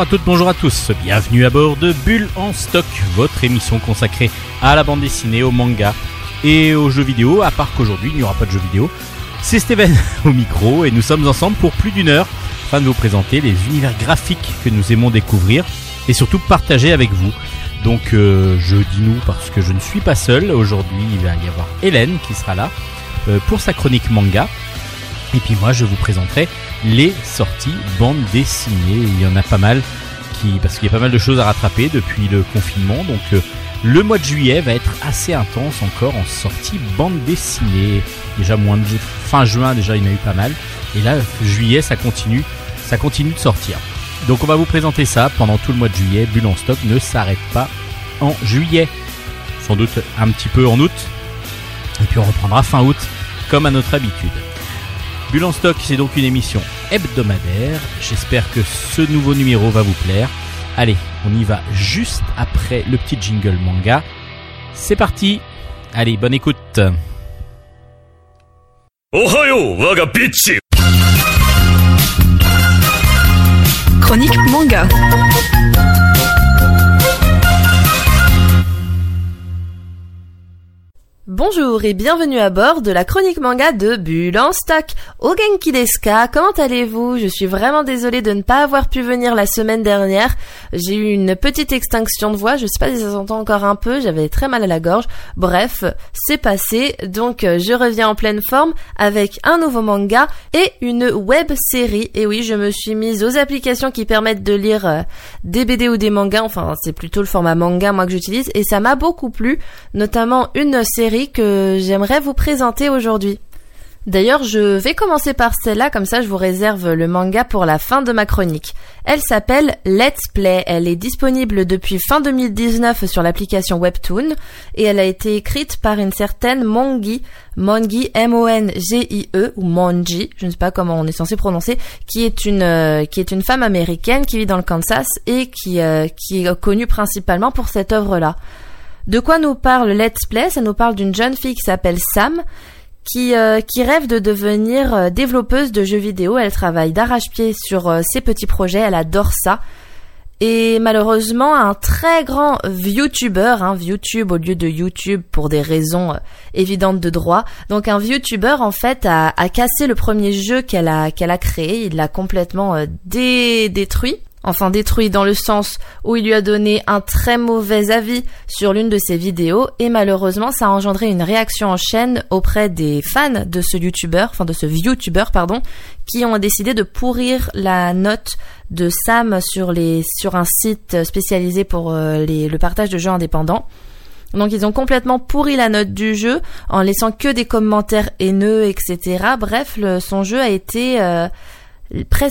Bonjour à toutes, bonjour à tous. Bienvenue à bord de Bulle en stock, votre émission consacrée à la bande dessinée, au manga et aux jeux vidéo, à part qu'aujourd'hui il n'y aura pas de jeux vidéo. C'est Steven au micro et nous sommes ensemble pour plus d'une heure afin de vous présenter les univers graphiques que nous aimons découvrir et surtout partager avec vous. Donc euh, je dis nous parce que je ne suis pas seul. Aujourd'hui il va y avoir Hélène qui sera là euh, pour sa chronique manga. Et puis moi je vous présenterai les sorties bande dessinées. Il y en a pas mal qui, parce qu'il y a pas mal de choses à rattraper depuis le confinement. Donc euh, le mois de juillet va être assez intense encore en sortie bande dessinée. Déjà moins de fin juin déjà il y en a eu pas mal. Et là juillet ça continue, ça continue de sortir. Donc on va vous présenter ça pendant tout le mois de juillet. Bulle en stock ne s'arrête pas en juillet. Sans doute un petit peu en août. Et puis on reprendra fin août comme à notre habitude. Bulle en stock, c'est donc une émission hebdomadaire. J'espère que ce nouveau numéro va vous plaire. Allez, on y va juste après le petit jingle manga. C'est parti. Allez, bonne écoute. Chronique manga. Bonjour et bienvenue à bord de la chronique manga de Bulle en stock. Ogenki Deska, comment allez-vous? Je suis vraiment désolée de ne pas avoir pu venir la semaine dernière. J'ai eu une petite extinction de voix, je sais pas si ça s'entend encore un peu, j'avais très mal à la gorge. Bref, c'est passé, donc euh, je reviens en pleine forme avec un nouveau manga et une web série. Et oui, je me suis mise aux applications qui permettent de lire euh, des BD ou des mangas, enfin c'est plutôt le format manga moi que j'utilise, et ça m'a beaucoup plu, notamment une série que j'aimerais vous présenter aujourd'hui. D'ailleurs, je vais commencer par celle-là, comme ça je vous réserve le manga pour la fin de ma chronique. Elle s'appelle Let's Play, elle est disponible depuis fin 2019 sur l'application Webtoon, et elle a été écrite par une certaine Mongi, Mongi M-O-N-G-I-E, ou Mongi, je ne sais pas comment on est censé prononcer, qui est une, euh, femme américaine qui vit dans le Kansas et qui, euh, qui est connue principalement pour cette œuvre-là. De quoi nous parle Let's Play? Ça nous parle d'une jeune fille qui s'appelle Sam, qui, euh, qui rêve de devenir euh, développeuse de jeux vidéo. Elle travaille d'arrache-pied sur euh, ses petits projets, elle adore ça. Et malheureusement, un très grand YouTuber, hein, YouTube au lieu de YouTube pour des raisons évidentes de droit. Donc un YouTuber en fait a, a cassé le premier jeu qu'elle a qu'elle a créé. Il l'a complètement détruit enfin détruit dans le sens où il lui a donné un très mauvais avis sur l'une de ses vidéos et malheureusement ça a engendré une réaction en chaîne auprès des fans de ce youtubeur, enfin de ce youtubeur pardon, qui ont décidé de pourrir la note de Sam sur les sur un site spécialisé pour euh, le partage de jeux indépendants. Donc ils ont complètement pourri la note du jeu en laissant que des commentaires haineux, etc. Bref, son jeu a été euh,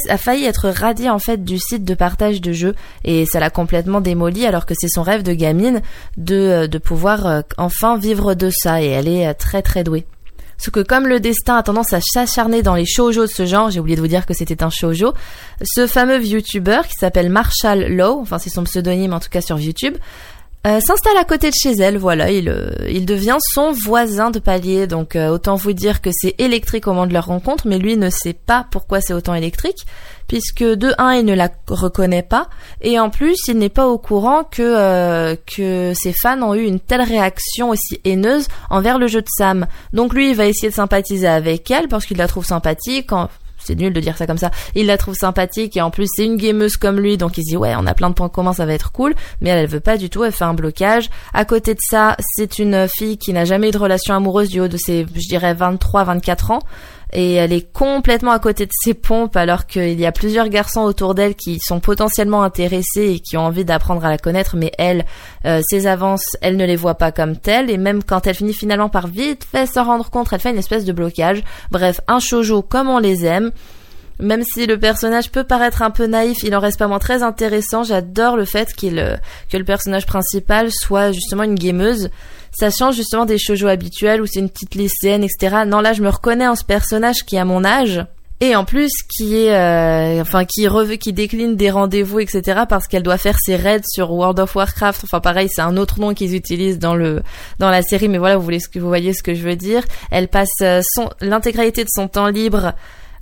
a failli être radié en fait du site de partage de jeux et ça l'a complètement démoli alors que c'est son rêve de gamine de, euh, de pouvoir euh, enfin vivre de ça et elle est euh, très très douée. Ce que comme le destin a tendance à s'acharner dans les shoujo de ce genre, j'ai oublié de vous dire que c'était un shoujo, ce fameux YouTuber qui s'appelle Marshall Lowe, enfin c'est son pseudonyme en tout cas sur YouTube, euh, s'installe à côté de chez elle, voilà, il, euh, il devient son voisin de palier, donc euh, autant vous dire que c'est électrique au moment de leur rencontre, mais lui ne sait pas pourquoi c'est autant électrique, puisque de un, il ne la reconnaît pas, et en plus, il n'est pas au courant que, que ses fans ont eu une telle réaction aussi haineuse envers le jeu de Sam. Donc lui, il va essayer de sympathiser avec elle, parce qu'il la trouve sympathique, c'est nul de dire ça comme ça. Il la trouve sympathique et en plus c'est une gameuse comme lui, donc il se dit ouais on a plein de points communs, ça va être cool. Mais elle, elle veut pas du tout, elle fait un blocage. À côté de ça, c'est une fille qui n'a jamais eu de relation amoureuse du haut de ses, je dirais 23-24 ans et elle est complètement à côté de ses pompes alors qu'il y a plusieurs garçons autour d'elle qui sont potentiellement intéressés et qui ont envie d'apprendre à la connaître, mais elle, euh, ses avances, elle ne les voit pas comme telles et même quand elle finit finalement par vite fait s'en rendre compte, elle fait une espèce de blocage. Bref, un shoujo comme on les aime. Même si le personnage peut paraître un peu naïf, il en reste pas moins très intéressant. J'adore le fait qu'il euh, que le personnage principal soit justement une gameuse ça change justement des shoujo habituels où c'est une petite lycéenne, etc. Non, là, je me reconnais en ce personnage qui a mon âge. Et en plus, qui est, euh, enfin, qui qui décline des rendez-vous, etc. Parce qu'elle doit faire ses raids sur World of Warcraft. Enfin, pareil, c'est un autre nom qu'ils utilisent dans le dans la série, mais voilà, vous voulez vous voyez ce que je veux dire. Elle passe euh, son l'intégralité de son temps libre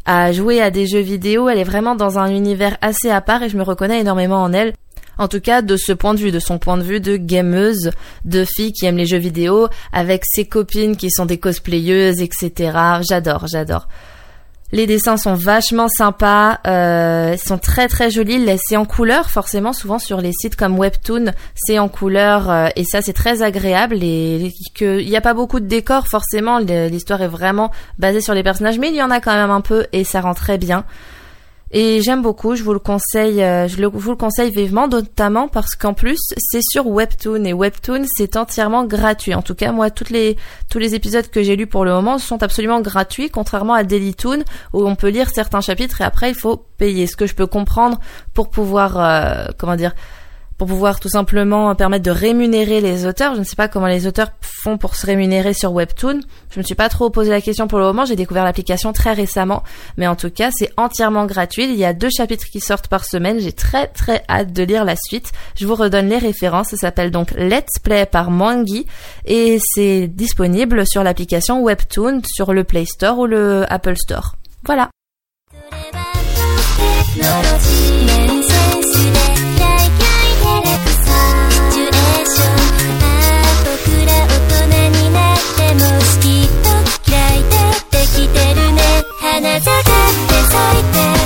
à jouer à des jeux vidéo. Elle est vraiment dans un univers assez à part et je me reconnais énormément en elle. En tout cas, de ce point de vue, de son point de vue de gameuse, de fille qui aime les jeux vidéo, avec ses copines qui sont des cosplayeuses, etc. J'adore, j'adore. Les dessins sont vachement sympas, euh, sont très très jolis. C'est en couleur, forcément, souvent sur les sites comme Webtoon, c'est en couleur euh, et ça c'est très agréable. Et il n'y a pas beaucoup de décors, forcément, l'histoire est vraiment basée sur les personnages, mais il y en a quand même un peu et ça rend très bien. Et j'aime beaucoup, je vous le conseille, euh, je vous le conseille vivement, notamment parce qu'en plus c'est sur Webtoon et Webtoon c'est entièrement gratuit. En tout cas, moi, toutes les tous les épisodes que j'ai lus pour le moment sont absolument gratuits, contrairement à Dailytoon où on peut lire certains chapitres et après il faut payer. Ce que je peux comprendre pour pouvoir, euh, comment dire, pour pouvoir tout simplement permettre de rémunérer les auteurs. Je ne sais pas comment les auteurs font pour se rémunérer sur Webtoon. Je me suis pas trop posé la question pour le moment. J'ai découvert l'application très récemment, mais en tout cas, c'est entièrement gratuit. Il y a deux chapitres qui sortent par semaine. J'ai très très hâte de lire la suite. Je vous redonne les références. Ça s'appelle donc Let's Play par Mangi et c'est disponible sur l'application Webtoon sur le Play Store ou le Apple Store. Voilà. って咲いて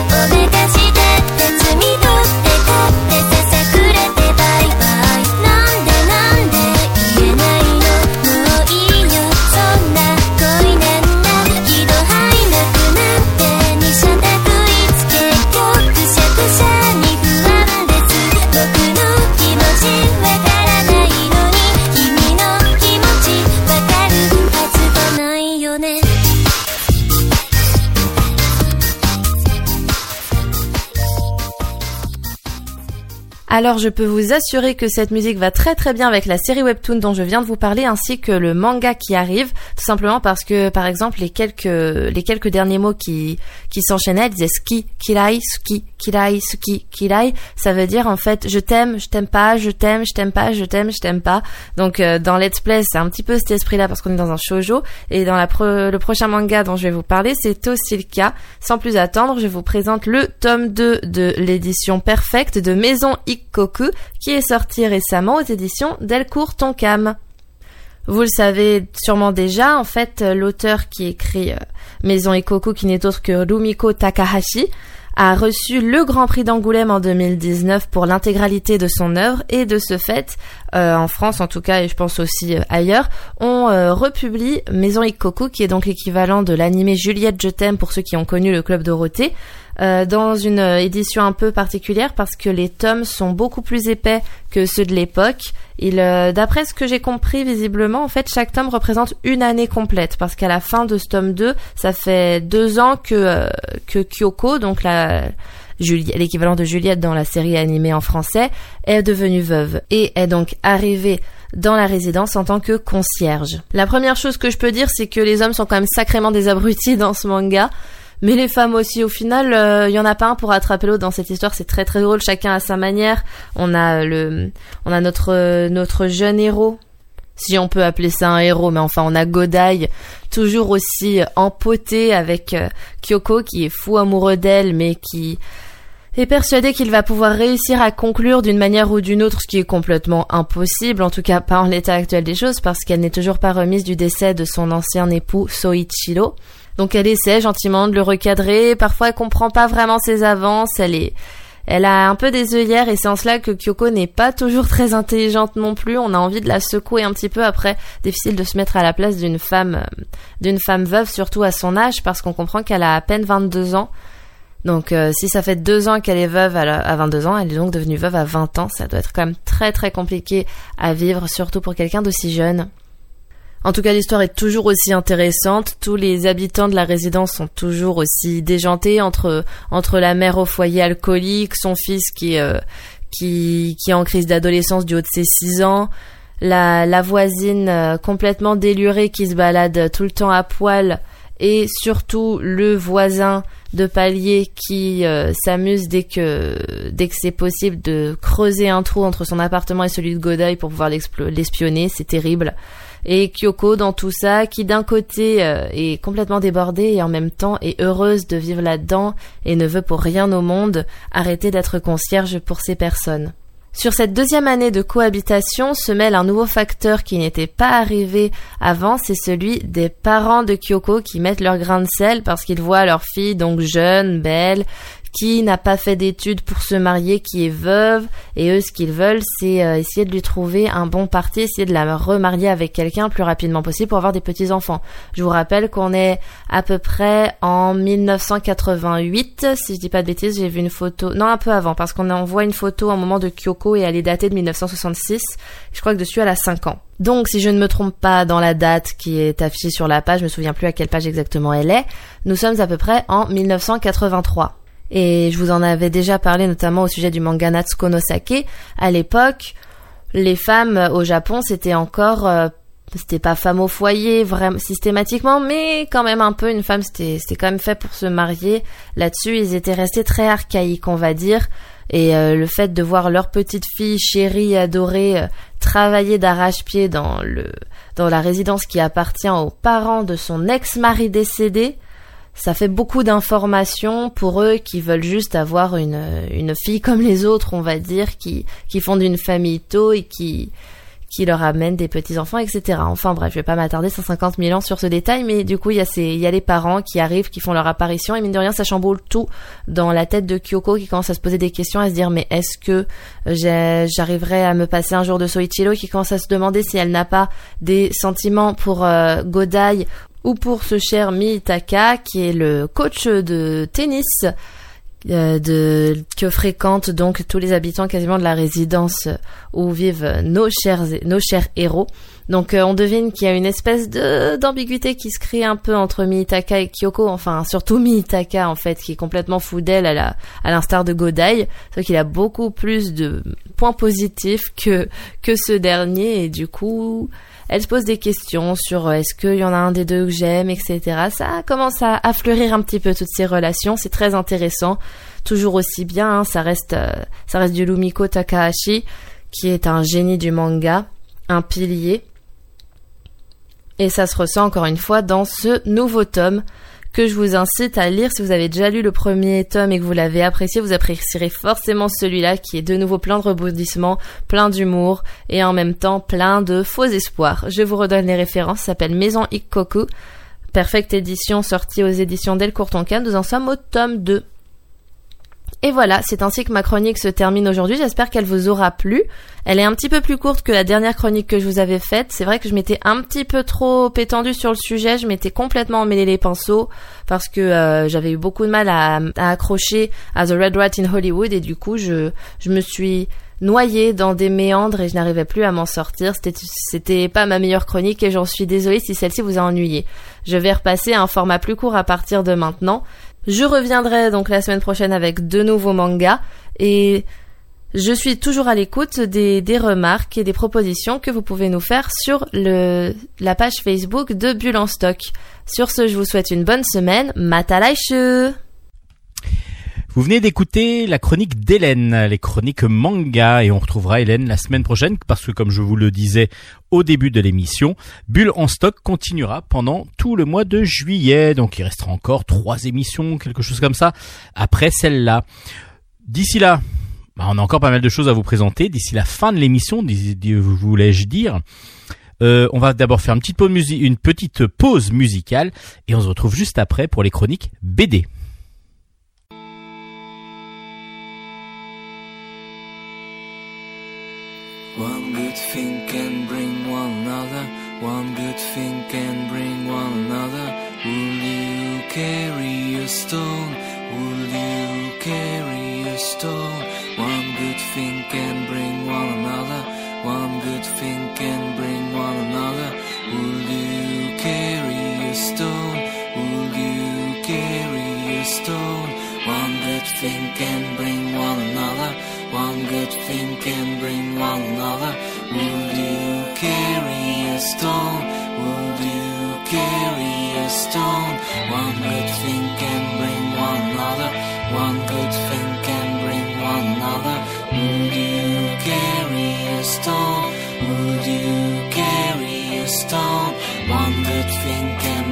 Alors je peux vous assurer que cette musique va très très bien avec la série webtoon dont je viens de vous parler ainsi que le manga qui arrive, tout simplement parce que par exemple les quelques les quelques derniers mots qui qui s'enchaînaient disaient ski, kirai, ski, kirai, ski, kirai, ça veut dire en fait je t'aime, je t'aime pas, je t'aime, je t'aime pas, je t'aime, je t'aime pas. Donc euh, dans Let's Play, c'est un petit peu cet esprit là parce qu'on est dans un shoujo et dans la le prochain manga dont je vais vous parler, c'est aussi le cas. Sans plus attendre, je vous présente le tome 2 de l'édition perfecte de Maison X Koku, qui est sorti récemment aux éditions Delcourt Tonkam. Vous le savez sûrement déjà, en fait, l'auteur qui écrit euh, Maison Ikoku, qui n'est autre que Rumiko Takahashi, a reçu le Grand Prix d'Angoulême en 2019 pour l'intégralité de son œuvre et de ce fait, euh, en France en tout cas et je pense aussi euh, ailleurs, on republie Maison Ikoku qui est donc l'équivalent de l'animé Juliette je t'aime pour ceux qui ont connu le Club Dorothée, euh, dans une euh, édition un peu particulière parce que les tomes sont beaucoup plus épais que ceux de l'époque. Euh, d'après ce que j'ai compris visiblement, en fait, chaque tome représente une année complète parce qu'à la fin de ce tome 2, ça fait deux ans que que Kyoko, donc la l'équivalent de Juliette dans la série animée en français, est devenue veuve et est donc arrivée dans la résidence en tant que concierge. La première chose que je peux dire, c'est que les hommes sont quand même sacrément des abrutis dans ce manga. Mais les femmes aussi, au final, il euh, y en a pas un pour attraper l'autre dans cette histoire. C'est très très drôle, chacun à sa manière. On a le, on a notre notre jeune héros, si on peut appeler ça un héros, mais enfin on a Godai, toujours aussi empoté avec euh, Kyoko qui est fou amoureux d'elle, mais qui est persuadé qu'il va pouvoir réussir à conclure d'une manière ou d'une autre, ce qui est complètement impossible, en tout cas pas en l'état actuel des choses, parce qu'elle n'est toujours pas remise du décès de son ancien époux Soichiro. Donc elle essaie gentiment de le recadrer. Parfois elle comprend pas vraiment ses avances. Elle est, elle a un peu des œillères et c'est en cela que Kyoko n'est pas toujours très intelligente non plus. On a envie de la secouer un petit peu après. Difficile de se mettre à la place d'une femme, d'une femme veuve, surtout à son âge, parce qu'on comprend qu'elle a à peine 22 ans. Donc euh, si ça fait deux ans qu'elle est veuve à 22 ans, elle est donc devenue veuve à 20 ans. Ça doit être quand même très très compliqué à vivre, surtout pour quelqu'un d'aussi jeune. En tout cas, l'histoire est toujours aussi intéressante. Tous les habitants de la résidence sont toujours aussi déjantés entre entre la mère au foyer alcoolique, son fils qui euh, qui qui est en crise d'adolescence du haut de ses 6 ans, la la voisine euh, complètement délurée qui se balade tout le temps à poil et surtout le voisin de palier qui euh, s'amuse dès que dès que c'est possible de creuser un trou entre son appartement et celui de Godai pour pouvoir l'espionner, c'est terrible. Et Kyoko dans tout ça, qui d'un côté euh, est complètement débordée et en même temps est heureuse de vivre là-dedans et ne veut pour rien au monde arrêter d'être concierge pour ces personnes. Sur cette deuxième année de cohabitation se mêle un nouveau facteur qui n'était pas arrivé avant, c'est celui des parents de Kyoko qui mettent leur grain de sel parce qu'ils voient leur fille donc jeune, belle, qui n'a pas fait d'études pour se marier, qui est veuve, et eux, ce qu'ils veulent, c'est euh, essayer de lui trouver un bon parti, essayer de la remarier avec quelqu'un le plus rapidement possible pour avoir des petits-enfants. Je vous rappelle qu'on est à peu près en 1988, si je dis pas de bêtises, j'ai vu une photo, non, un peu avant, parce qu'on envoie une photo au moment de Kyoko et elle est datée de 1966. Je crois que dessus, elle a 5 ans. Donc, si je ne me trompe pas dans la date qui est affichée sur la page, je me souviens plus à quelle page exactement elle est, nous sommes à peu près en 1983. Et je vous en avais déjà parlé notamment au sujet du manga Natsuko no Sake. À l'époque, les femmes au Japon, c'était encore euh, c'était pas femme au foyer vraiment systématiquement mais quand même un peu une femme c'était c'était quand même fait pour se marier là-dessus ils étaient restés très archaïques on va dire et euh, le fait de voir leur petite fille chérie adorée euh, travailler d'arrache-pied dans le dans la résidence qui appartient aux parents de son ex-mari décédé ça fait beaucoup d'informations pour eux qui veulent juste avoir une, une fille comme les autres, on va dire, qui, qui fondent une famille tôt et qui, qui leur amènent des petits-enfants, etc. Enfin bref, je vais pas m'attarder 150 000 ans sur ce détail, mais du coup, il y a ces, il y a les parents qui arrivent, qui font leur apparition, et mine de rien, ça chamboule tout dans la tête de Kyoko qui commence à se poser des questions, à se dire, mais est-ce que j'arriverai à me passer un jour de Soichiro, qui commence à se demander si elle n'a pas des sentiments pour euh, Godai ou pour ce cher Mitaka qui est le coach de tennis euh, de que fréquentent donc tous les habitants quasiment de la résidence où vivent nos chers nos chers héros. Donc euh, on devine qu'il y a une espèce de d'ambiguïté qui se crée un peu entre Mitaka et Kyoko, enfin surtout Mitaka en fait qui est complètement fou d'elle à la à l'instar de Godai, sauf qu'il a beaucoup plus de points positifs que que ce dernier. Et du coup elle se pose des questions sur euh, est-ce qu'il y en a un des deux que j'aime, etc. Ça commence à, fleurir un petit peu toutes ces relations. C'est très intéressant, toujours aussi bien. Hein. ça reste, euh, ça reste du Lumiko Takahashi, qui est un génie du manga, un pilier. Et ça se ressent encore une fois dans ce nouveau tome que je vous incite à lire. Si vous avez déjà lu le premier tome et que vous l'avez apprécié, vous apprécierez forcément celui-là qui est de nouveau plein de rebondissements, plein d'humour et en même temps plein de faux espoirs. Je vous redonne les références, ça s'appelle Maison Ikkoku. Perfecte édition sortie aux éditions Delcourt Tonkan. Nous en sommes au tome 2. Et voilà, c'est ainsi que ma chronique se termine aujourd'hui. J'espère qu'elle vous aura plu. Elle est un petit peu plus courte que la dernière chronique que je vous avais faite. C'est vrai que je m'étais un petit peu trop étendue sur le sujet. Je m'étais complètement emmêlé les pinceaux parce que euh, j'avais eu beaucoup de mal à, accrocher à The Red Rat in Hollywood et du coup, je, je me suis noyée dans des méandres et je n'arrivais plus à m'en sortir. C'était, c'était pas ma meilleure chronique et j'en suis désolée si celle-ci vous a ennuyé. Je vais repasser à un format plus court à partir de maintenant. Je reviendrai donc la semaine prochaine avec de nouveaux mangas et je suis toujours à l'écoute des, remarques et des propositions que vous pouvez nous faire sur la page Facebook de Bulle en stock. Sur ce, je vous souhaite une bonne semaine. Matalaishu vous venez d'écouter la chronique d'Hélène, les chroniques manga, et on retrouvera Hélène la semaine prochaine parce que comme je vous le disais au début de l'émission, Bulle en stock continuera pendant tout le mois de juillet, donc il restera encore trois émissions, quelque chose comme ça, après celle-là. D'ici là, bah, on a encore pas mal de choses à vous présenter. D'ici la fin de l'émission, voulais-je dire. Euh, on va d'abord faire une petite pause musicale et on se retrouve juste après pour les chroniques BD. Good thing can bring one another. One good thing can bring one another. Will you carry a stone? Will you carry a stone? One good thing can bring one another. One good thing can bring one another. Will you carry a stone? Will you carry a stone? One good thing can bring one another. One good thing can bring one another. Stone? Would you carry a stone? One good thing can bring one another. One good thing can bring one another. Would you carry a stone? Would you carry a stone? One good thing can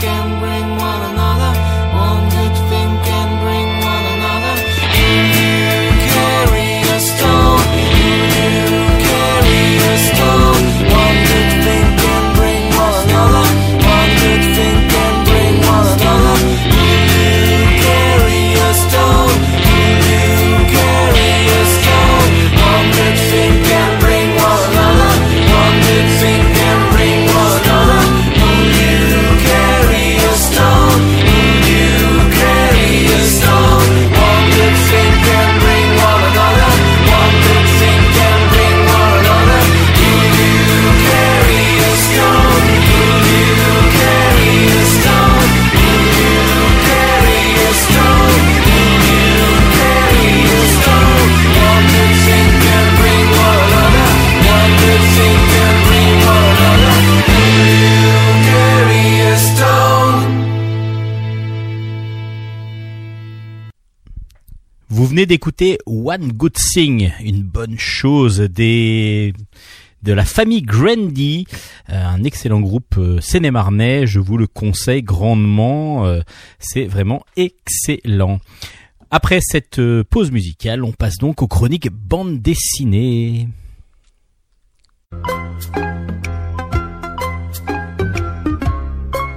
good d'écouter One Good Thing, une bonne chose des de la famille Grandy, euh, un excellent groupe euh, sénémarnais, je vous le conseille grandement, euh, c'est vraiment excellent. Après cette pause musicale, on passe donc aux chroniques bande dessinée.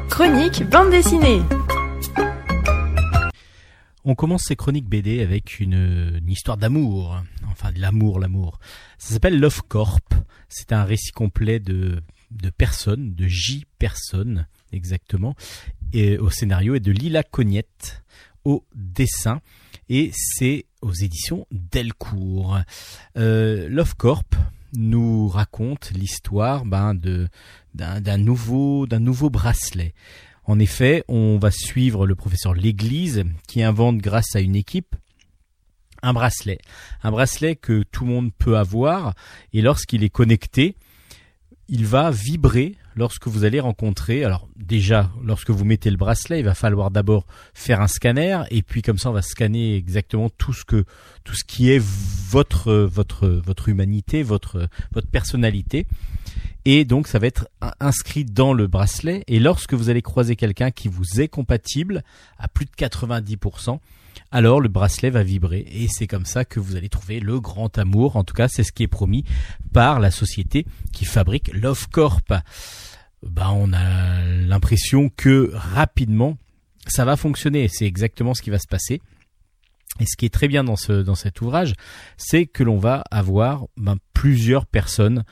Chronique bande dessinée. On commence ces chroniques BD avec une, histoire d'amour, enfin de l'amour, l'amour. Ça s'appelle Love Corp. C'est un récit complet de, personnes, de J personnes exactement, et au scénario et de Lila Cognette au dessin. Et c'est aux éditions Delcourt. Euh, Love Corp nous raconte l'histoire ben, de d'un nouveau d'un nouveau bracelet. En effet, on va suivre le professeur L'Église qui invente grâce à une équipe un bracelet. Un bracelet que tout le monde peut avoir et lorsqu'il est connecté, il va vibrer lorsque vous allez rencontrer. Alors déjà, lorsque vous mettez le bracelet, il va falloir d'abord faire un scanner et puis comme ça on va scanner exactement tout ce que tout ce qui est votre votre votre humanité, votre votre personnalité. Et donc ça va être in- inscrit dans le bracelet. Et lorsque vous allez croiser quelqu'un qui vous est compatible à plus de 90%, alors le bracelet va vibrer. Et c'est comme ça que vous allez trouver le grand amour. En tout cas, c'est ce qui est promis par la société qui fabrique Love Corp. Ben, on a l'impression que rapidement, ça va fonctionner. C'est exactement ce qui va se passer. Et ce qui est très bien dans, ce, dans cet ouvrage, c'est que l'on va avoir ben, plusieurs personnes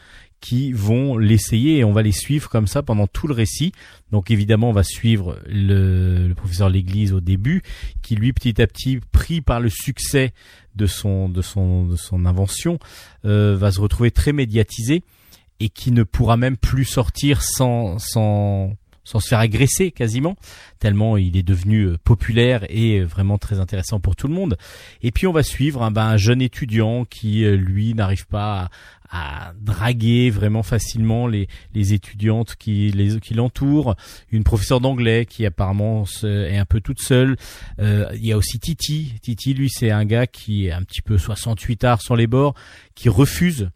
qui vont l'essayer et on va les suivre comme ça pendant tout le récit. Donc évidemment, on va suivre le, le professeur L'Église au début, qui lui petit à petit, pris par le succès de son de son de son invention, euh, va se retrouver très médiatisé et qui ne pourra même plus sortir sans sans sans se faire agresser quasiment, tellement il est devenu euh, populaire et euh, vraiment très intéressant pour tout le monde. Et puis on va suivre un, ben, un jeune étudiant qui, euh, lui, n'arrive pas à, draguer vraiment facilement les, les étudiantes qui les qui l'entourent. Une professeure d'anglais qui apparemment est un peu toute seule. Euh, il y a aussi Titi. Titi, lui, c'est un gars qui est un petit peu 68 arts sur les bords, qui refuse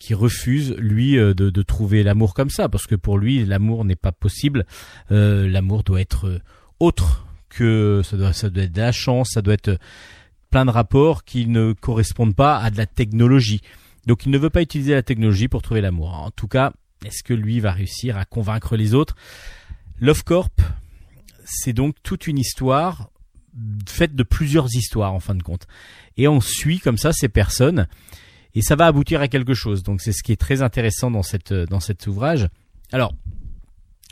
qui refuse lui euh, de, de trouver l'amour comme ça parce que pour lui l'amour n'est pas possible Euh, l'amour doit être euh, autre que ça doit ça doit être de la chance ça doit être plein de rapports qui ne correspondent pas à de la technologie donc il ne veut pas utiliser la technologie pour trouver l'amour en tout cas est-ce que lui va réussir à convaincre les autres? Love Corp c'est donc toute une histoire faite de plusieurs histoires en fin de compte et on suit comme ça ces personnes et ça va aboutir à quelque chose. Donc c'est ce qui est très intéressant dans cette dans cet ouvrage. Alors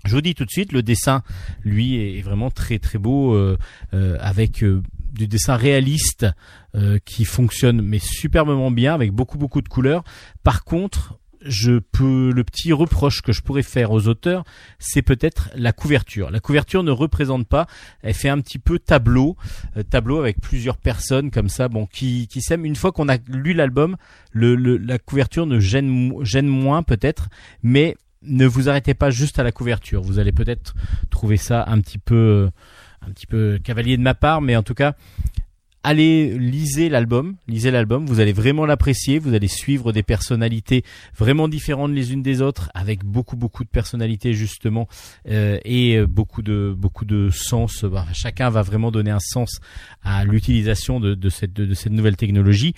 je vous dis tout de suite, le dessin, lui, est vraiment très très beau, euh, euh, avec euh, du dessin réaliste euh, qui fonctionne mais superbement bien avec beaucoup beaucoup de couleurs. Par contre, je peux le petit reproche que je pourrais faire aux auteurs, c'est peut-être la couverture. La couverture ne représente pas, elle fait un petit peu tableau, euh, tableau avec plusieurs personnes comme ça, bon, qui qui s'aiment. Une fois qu'on a lu l'album, le, le- la couverture ne gêne gêne moins peut-être, mais ne vous arrêtez pas juste à la couverture. Vous allez peut-être trouver ça un petit peu euh, un petit peu cavalier de ma part, mais en tout cas, allez lisez l'album, lisez l'album, vous allez vraiment l'apprécier, vous allez suivre des personnalités vraiment différentes les unes des autres, avec beaucoup beaucoup de personnalités justement euh, et euh, beaucoup de beaucoup de sens. Bah, chacun va vraiment donner un sens à l'utilisation de, cette de cette nouvelle technologie.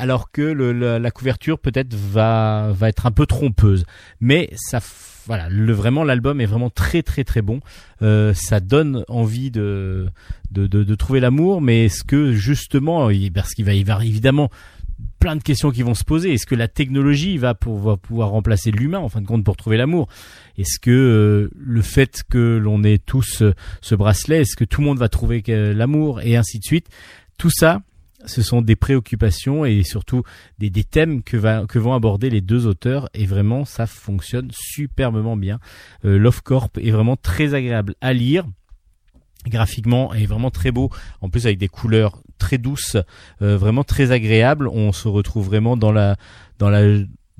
Alors que le- la, la couverture peut-être va va être un peu trompeuse, mais ça voilà le vraiment l'album est vraiment très très très bon. Euh, ça donne envie de de, de, de trouver l'amour, mais est-ce que justement, il- parce qu'il va y avoir évidemment plein de questions qui vont se poser. Est-ce que la technologie va pouvoir, remplacer l'humain en fin de compte pour trouver l'amour? Est-ce que euh, le fait que l'on ait tous euh, ce bracelet, est-ce que tout le monde va trouver que- l'amour? Et ainsi de suite Tout ça, ce sont des préoccupations et surtout des, thèmes que, vont aborder les deux auteurs et vraiment ça fonctionne superbement bien. Euh, Love Corp est vraiment très agréable à lire. Graphiquement est vraiment très beau. En plus avec des couleurs très douces euh, vraiment très agréables. On se retrouve vraiment dans la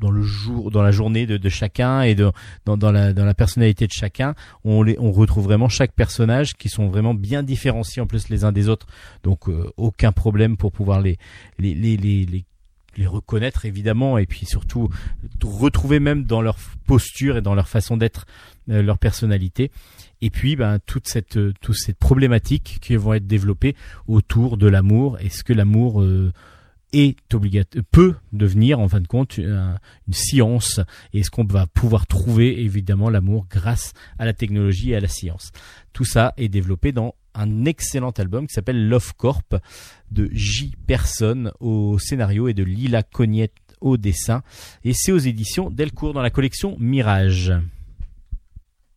dans le jour dans la journée de, de chacun et de dans, dans la dans la personnalité de chacun on les on retrouve vraiment chaque personnage qui sont vraiment bien différenciés en plus les uns des autres. Donc euh, aucun problème pour pouvoir les les les les, les les reconnaître évidemment et puis surtout retrouver même dans leur posture et dans leur façon d'être euh, leur personnalité. Et puis ben toute cette euh, toute cette problématique qui vont être développées autour de l'amour. Est-ce que l'amour euh, est peut devenir en fin de compte un- une science et est-ce qu'on va pouvoir trouver évidemment l'amour grâce à la technologie et à la science? Tout ça est développé dans un excellent album qui s'appelle Love Corp de J. Person au scénario et de Lila Cognette au dessin et c'est aux éditions Delcourt dans la collection Mirage.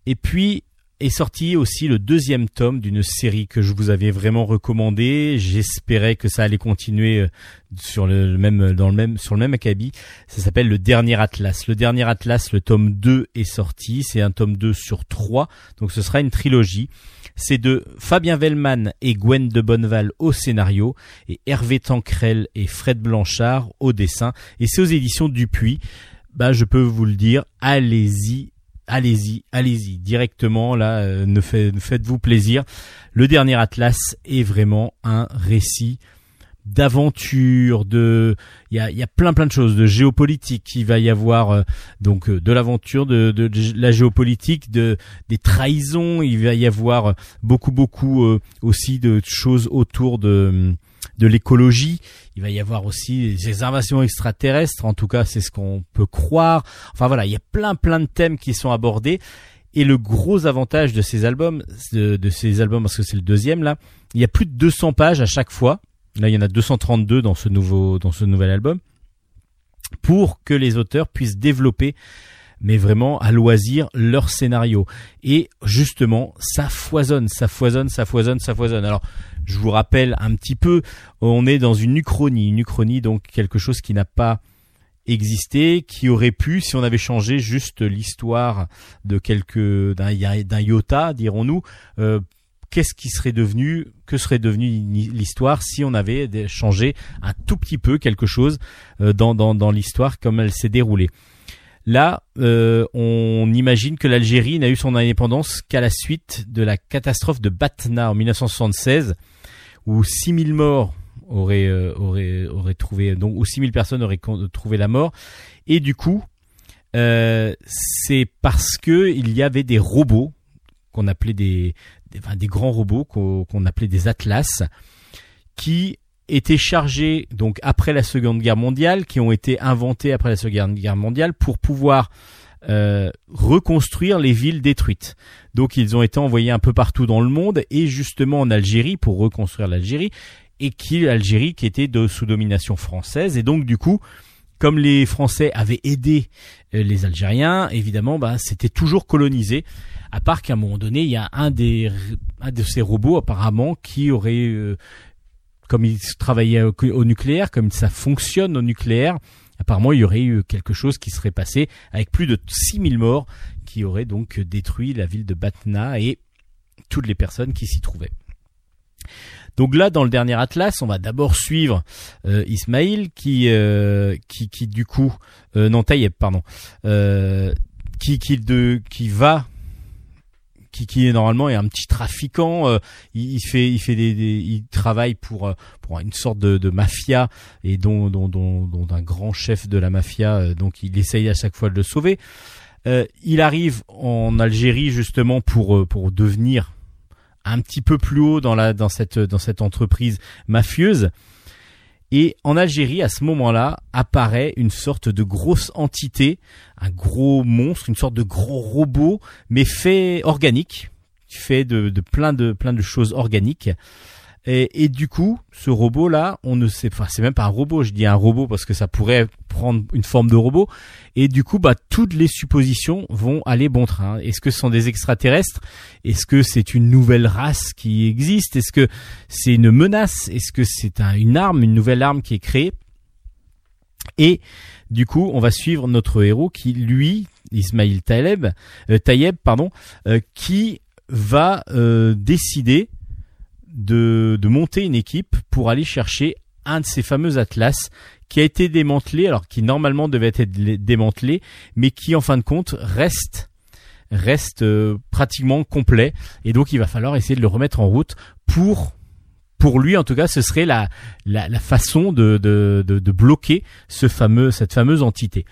Et puis est sorti aussi le deuxième tome d'une série que je vous avais vraiment recommandé. J'espérais que ça allait continuer euh, sur le même dans le même sur le même acabit. Ça s'appelle le dernier Atlas. Le dernier Atlas, le tome 2 est sorti, c'est un tome 2 sur 3. Donc ce sera une trilogie. C'est de Fabien Vellman et Gwen de Bonneval au scénario et Hervé Tancrel et Fred Blanchard au dessin et c'est aux éditions Dupuis. Bah je peux vous le dire, allez-y allez-y, allez-y directement là, euh, ne, fait- ne faites-vous plaisir. Le dernier Atlas est vraiment un récit d'aventure, de il y a, plein plein de choses, de géopolitique. Il va y avoir euh, donc euh, de l'aventure, de, la géopolitique, de des trahisons. Il va y avoir beaucoup beaucoup aussi de choses autour de de l'écologie. Il va y avoir aussi des invasions extraterrestres. En tout cas, c'est ce qu'on peut croire. Enfin voilà, il y a plein plein de thèmes qui sont abordés. Et le gros avantage de ces albums, de, ces albums, parce que c'est le deuxième là, il y a plus de 200 pages à chaque fois. Là, il y en a 232 dans ce nouveau, dans ce nouvel album, pour que les auteurs puissent développer, mais vraiment à loisir, leur scénario. Et justement, ça foisonne, ça foisonne, ça foisonne, ça foisonne. Alors, je vous rappelle un petit peu, on est dans une uchronie, une uchronie donc quelque chose qui n'a pas existé, qui aurait pu, si on avait changé juste l'histoire de quelques d'un iota, dirons-nous, euh, qu'est-ce qui serait devenu, que serait devenu l'histoire si on avait changé un tout petit peu quelque chose euh, dans dans, dans l'histoire comme elle s'est déroulée. Là, euh, on imagine que l'Algérie n'a eu son indépendance qu'à la suite de la catastrophe de Batna en 1976, où 6000 morts auraient, euh, auraient, auraient trouvé, donc, où 6000 personnes auraient trouvé la mort. Et du coup, euh, c'est parce que il y avait des robots qu'on appelait des, des, grands robots qu'on appelait des atlas, qui étaient chargés donc après la Seconde Guerre mondiale, qui ont été inventés après la Seconde Guerre mondiale pour pouvoir euh, reconstruire les villes détruites. Donc ils ont été envoyés un peu partout dans le monde et justement en Algérie pour reconstruire l'Algérie et qui l'Algérie qui était de sous domination française et donc du coup comme les Français avaient aidé euh, les Algériens, évidemment, bah, c'était toujours colonisé. À part qu'à un moment donné, il y a un des un de ces robots apparemment qui aurait, euh, comme il travaillait au, nucléaire, comme ça fonctionne au nucléaire, apparemment il y aurait eu quelque chose qui serait passé avec plus de 6000 morts qui aurait donc détruit la ville de Batna et toutes les personnes qui s'y trouvaient. Donc là, dans le dernier atlas, on va d'abord suivre euh, Ismaïl qui, euh, qui du coup, euh, non Taïeb, pardon, euh, qui, qui, de, qui va, qui, qui est normalement est un petit trafiquant. euh, il, il fait, il fait des, des- il travaille pour, euh, pour une sorte de, de mafia et dont, dont, dont, dont un grand chef de la mafia. euh, donc il essaye à chaque fois de le sauver. Euh, il arrive en Algérie justement pour euh, pour devenir un petit peu plus haut dans la dans cette dans cette entreprise mafieuse. Et en Algérie, à ce moment-là, apparaît une sorte de grosse entité, un gros monstre, une sorte de gros robot, mais fait organique, fait de, de plein de plein de choses organiques. Et, du coup, ce robot-là, on ne sait pas, c'est même pas un robot, je dis un robot parce que ça pourrait prendre une forme de robot. Et du coup, bah, toutes les suppositions vont aller bon train. Est-ce que ce sont des extraterrestres? Est-ce que c'est une nouvelle race qui existe? Est-ce que c'est une menace? Est-ce que c'est un- une arme, une nouvelle arme qui est créée? Et du coup, on va suivre notre héros qui, lui, Ismail Taleb, euh, Tayeb, pardon, euh, qui va euh, décider de, monter une équipe pour aller chercher un de ces fameux atlas qui a été démantelé, alors qui normalement devait être dé- démantelé, mais qui en fin de compte reste reste euh, pratiquement complet. Et donc il va falloir essayer de le remettre en route pour pour lui en tout cas ce serait la la, la façon de, de, de, de bloquer ce fameux cette fameuse entité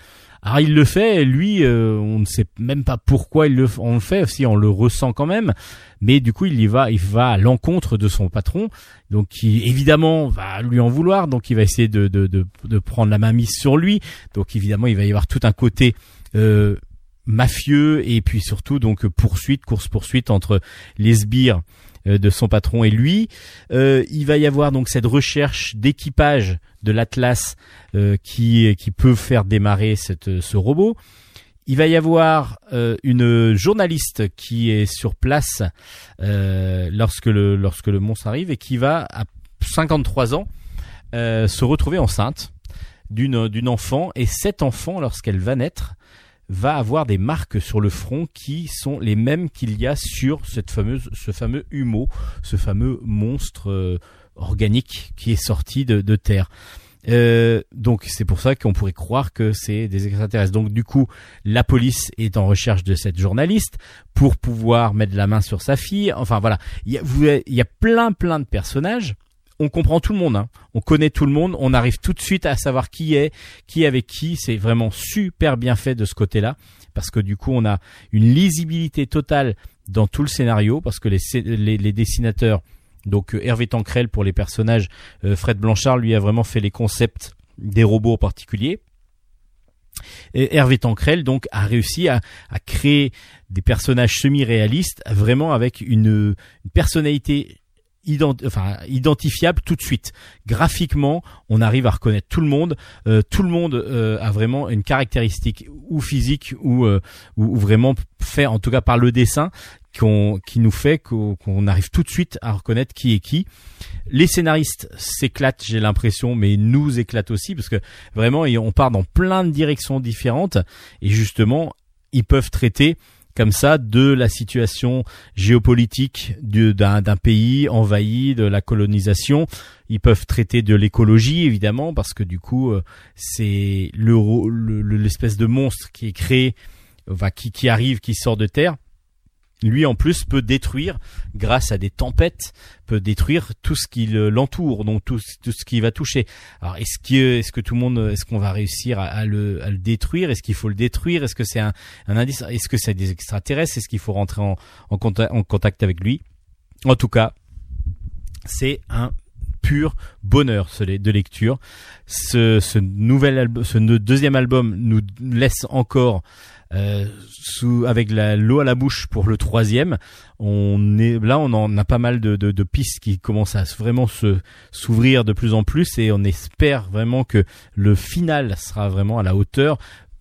alors il le fait lui euh, on ne sait même pas pourquoi il le on le fait si on le ressent quand même. Mais du coup il y va il va à l'encontre de son patron. Donc qui évidemment va lui en vouloir. Donc il va essayer de, de, de, de prendre la main mise sur lui. Donc évidemment il va y avoir tout un côté euh, mafieux et puis surtout donc poursuite course poursuite entre les sbires de son patron et lui. Euh, il va y avoir donc cette recherche d'équipage de l'Atlas euh, qui qui peut faire démarrer cette, ce robot. Il va y avoir euh, une journaliste qui est sur place euh, lorsque le lorsque le monstre arrive et qui va à 53 ans euh, se retrouver enceinte d'une d'une enfant. Et cet enfant lorsqu'elle va naître va avoir des marques sur le front qui sont les mêmes qu'il y a sur cette fameuse ce fameux humeau, ce fameux monstre euh, organique qui est sorti de, de terre. Euh, donc c'est pour ça qu'on pourrait croire que c'est des extraterrestres. Donc du coup, la police est en recherche de cette journaliste pour pouvoir mettre la main sur sa fille. Enfin voilà, il y a, vous- il y a plein plein de personnages. On comprend tout le monde, hein. on connaît tout le monde, on arrive tout de suite à savoir qui est, qui avec qui. C'est vraiment super bien fait de ce côté-là parce que du coup on a une lisibilité totale dans tout le scénario parce que les, dessinateurs donc euh, Hervé Tancrel pour les personnages, euh, Fred Blanchard lui a vraiment fait les concepts des robots en particulier. Hervé Tancrel donc a réussi à, créer des personnages semi-réalistes vraiment avec une personnalité identifiable tout de suite. Graphiquement, on arrive à reconnaître tout le monde. Euh, tout le monde euh, a vraiment une caractéristique ou physique ou, euh, ou, vraiment fait, en tout cas par le dessin, qu'on, qui nous fait qu'on, arrive tout de suite à reconnaître qui est qui. Les scénaristes s'éclatent, j'ai l'impression, mais nous éclatent aussi parce que vraiment, on part dans plein de directions différentes et justement, ils peuvent traiter comme ça de la situation géopolitique du- d'un pays envahi, de la colonisation. Ils peuvent traiter de l'écologie évidemment parce que du coup euh, c'est l'espèce de monstre qui est créé, qui arrive, qui sort de terre. Lui en plus peut détruire grâce à des tempêtes, peut détruire tout ce qui le- l'entoure, donc tout, tout ce qui va toucher. Alors est-ce que est-ce que tout le monde, est-ce qu'on va réussir à, à le, à le détruire? Est-ce qu'il faut le détruire? Est-ce que c'est un, un indice? Est-ce que c'est des extraterrestres? Est-ce qu'il faut rentrer en, en, contact, en contact avec lui? En tout cas, c'est un pur bonheur de lecture. Ce, nouvel album, ce deuxième album nous laisse encore euh, sous avec la l'eau à la bouche pour le troisième. On est là, on en a pas mal de, pistes qui commencent à vraiment s'ouvrir de plus en plus et on espère vraiment que le final sera vraiment à la hauteur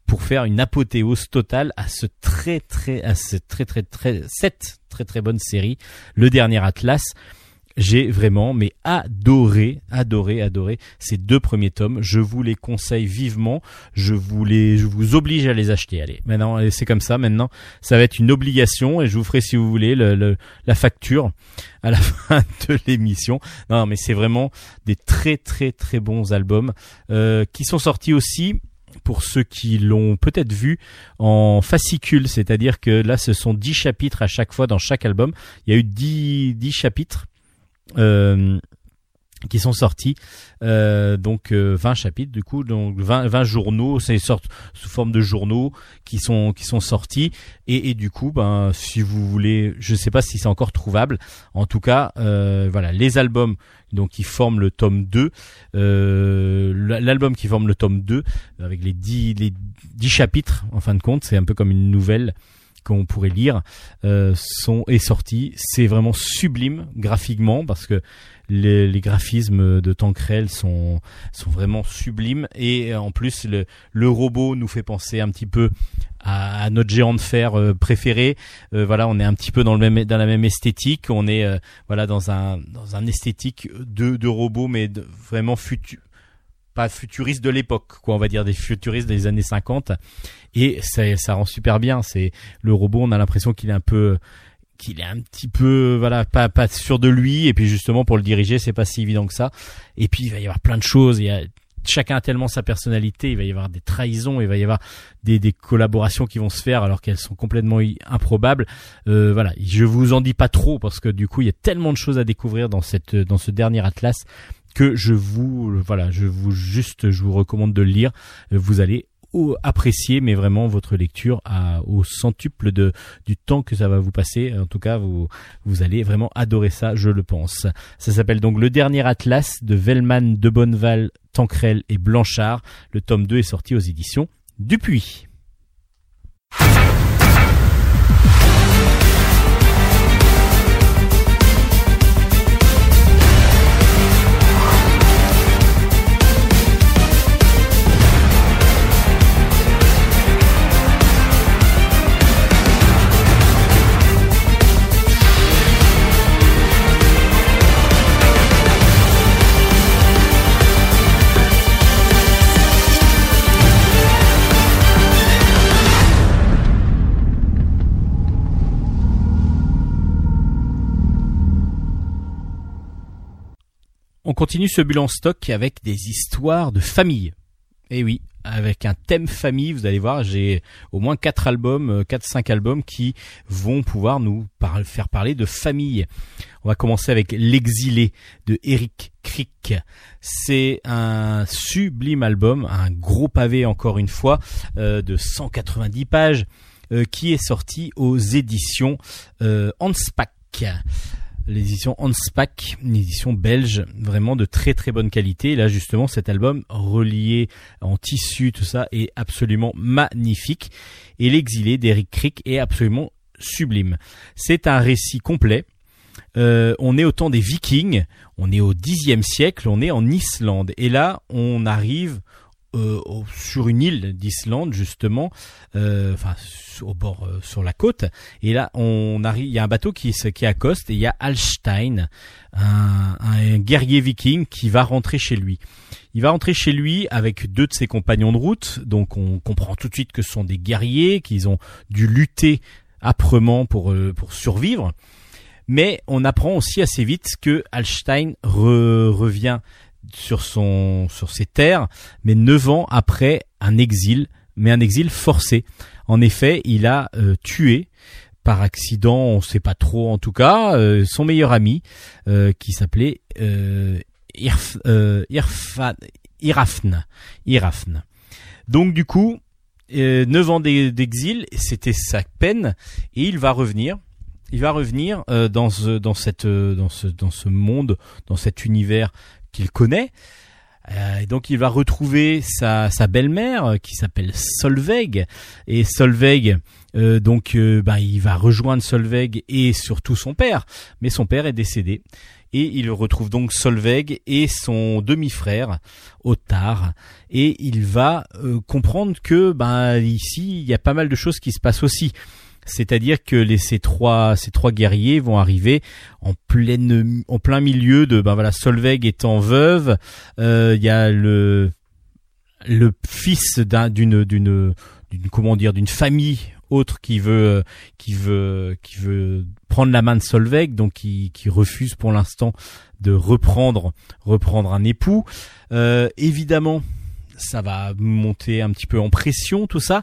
pour faire une apothéose totale à ce très très à très très très cette très très bonne série, le dernier Atlas. J'ai vraiment mais adoré, adoré, adoré ces deux premiers tomes. Je vous les conseille vivement. Je vous les, je vous oblige à les acheter. Allez, maintenant c'est comme ça. Maintenant, ça va être une obligation et je vous ferai si vous voulez le, le- la facture à la fin de l'émission. Non, mais c'est vraiment des très très très bons albums euh, qui sont sortis aussi pour ceux qui l'ont peut-être vu en fascicule, c'est-à-dire que là ce sont 10 chapitres à chaque fois dans chaque album. Il y a eu 10, 10 chapitres qui sont sortis, euh, donc euh, 20 chapitres du coup, donc 20, 20 journaux, c'est sortent sous forme de journaux qui sont qui sont sortis. Et, et du coup, ben si vous voulez, je sais pas si c'est encore trouvable, en tout cas, euh, voilà les albums donc qui forment le tome 2 euh, l'album qui forme le tome 2 avec les 10 les 10 chapitres en fin de compte c'est un peu comme une nouvelle qu'on pourrait lire euh, sont est sorti. C'est vraiment sublime graphiquement parce que les, graphismes de Tancrel sont sont vraiment sublimes. Et euh, en plus le le robot nous fait penser un petit peu à, notre géant de fer euh, préféré. Euh, voilà on est un petit peu dans le même dans la même esthétique. On est voilà dans un dans un esthétique de de robot mais vraiment futur pas futuriste de l'époque quoi on va dire des futuristes des années 50 et ça ça rend super bien. C'est le robot on a l'impression qu'il est un peu qu'il est un petit peu voilà pas pas sûr de lui. Et puis justement pour le diriger c'est pas si évident que ça. Et puis il va y avoir plein de choses. Il y a chacun a tellement sa personnalité. Il va y avoir des trahisons. Il va y avoir des, des collaborations qui vont se faire alors qu'elles sont complètement improbables. Euh, voilà. Je vous en dis pas trop parce que du coup il y a tellement de choses à découvrir dans cette dans ce dernier atlas que je vous voilà je vous juste je vous recommande de le lire. Vous allez apprécier mais vraiment votre lecture au centuple de du temps que ça va vous passer. En tout cas vous vous allez vraiment adorer ça je le pense. Ça s'appelle donc le dernier atlas de Vellman de Bonneval Tancrel et Blanchard. Le tome 2 est sorti aux éditions Dupuis continue ce bilan stock avec des histoires de famille. Et oui, avec un thème famille, vous allez voir, j'ai au moins quatre albums, euh, quatre cinq albums qui vont pouvoir nous faire parler de famille. On va commencer avec L'exilé de Eric Crick. C'est un sublime album, un gros pavé encore une fois, euh, de 190 pages, euh, qui est sorti aux éditions euh, Hanspach l'édition Hanspach, une édition belge, vraiment de très très bonne qualité. Et là justement, cet album relié en tissu, tout ça, est absolument magnifique. Et l'exilé d'Eric Crick est absolument sublime. C'est un récit complet. Euh, on est au temps des Vikings, on est au Xe siècle, on est en Islande. Et là, on arrive euh, sur une île d'Islande justement, euh, enfin au bord euh, sur la côte. Et là, on arrive, il y a un bateau qui, qui accoste et il y a Alstein, un, un guerrier viking qui va rentrer chez lui. Il va rentrer chez lui avec deux de ses compagnons de route, donc on comprend tout de suite que ce sont des guerriers, qu'ils ont dû lutter âprement pour euh, pour survivre. Mais on apprend aussi assez vite que Alstein re- revient sur son sur ses terres, mais neuf ans après un exil, mais un exil forcé. En effet, il a euh, tué par accident, on ne sait pas trop en tout cas, euh, son meilleur ami euh, qui s'appelait euh, Irf, euh, Irfa- Irafne. Irafne. Donc du coup, euh, neuf ans d'e- d'exil, c'était sa peine, et il va revenir il va revenir dans dans cette dans ce dans ce monde, dans cet univers qu'il connaît. Euh, donc il va retrouver sa, sa belle-mère euh, qui s'appelle Solveig. Et Solveig euh, donc euh, bah, il va rejoindre Solveig et surtout son père. Mais son père est décédé. Et il retrouve donc Solveig et son demi-frère Ottar. Et il va euh, comprendre que bah, ici il y a pas mal de choses qui se passent aussi c'est-à-dire que les, ces trois ces trois guerriers vont arriver en pleine en plein milieu de ben voilà Solveig étant veuve euh, il y a le le fils d'un d'une d'une d'une comment dire d'une famille autre qui veut qui veut qui veut prendre la main de Solveig donc qui qui refuse pour l'instant de reprendre reprendre un époux. Euh, évidemment ça va monter un petit peu en pression tout ça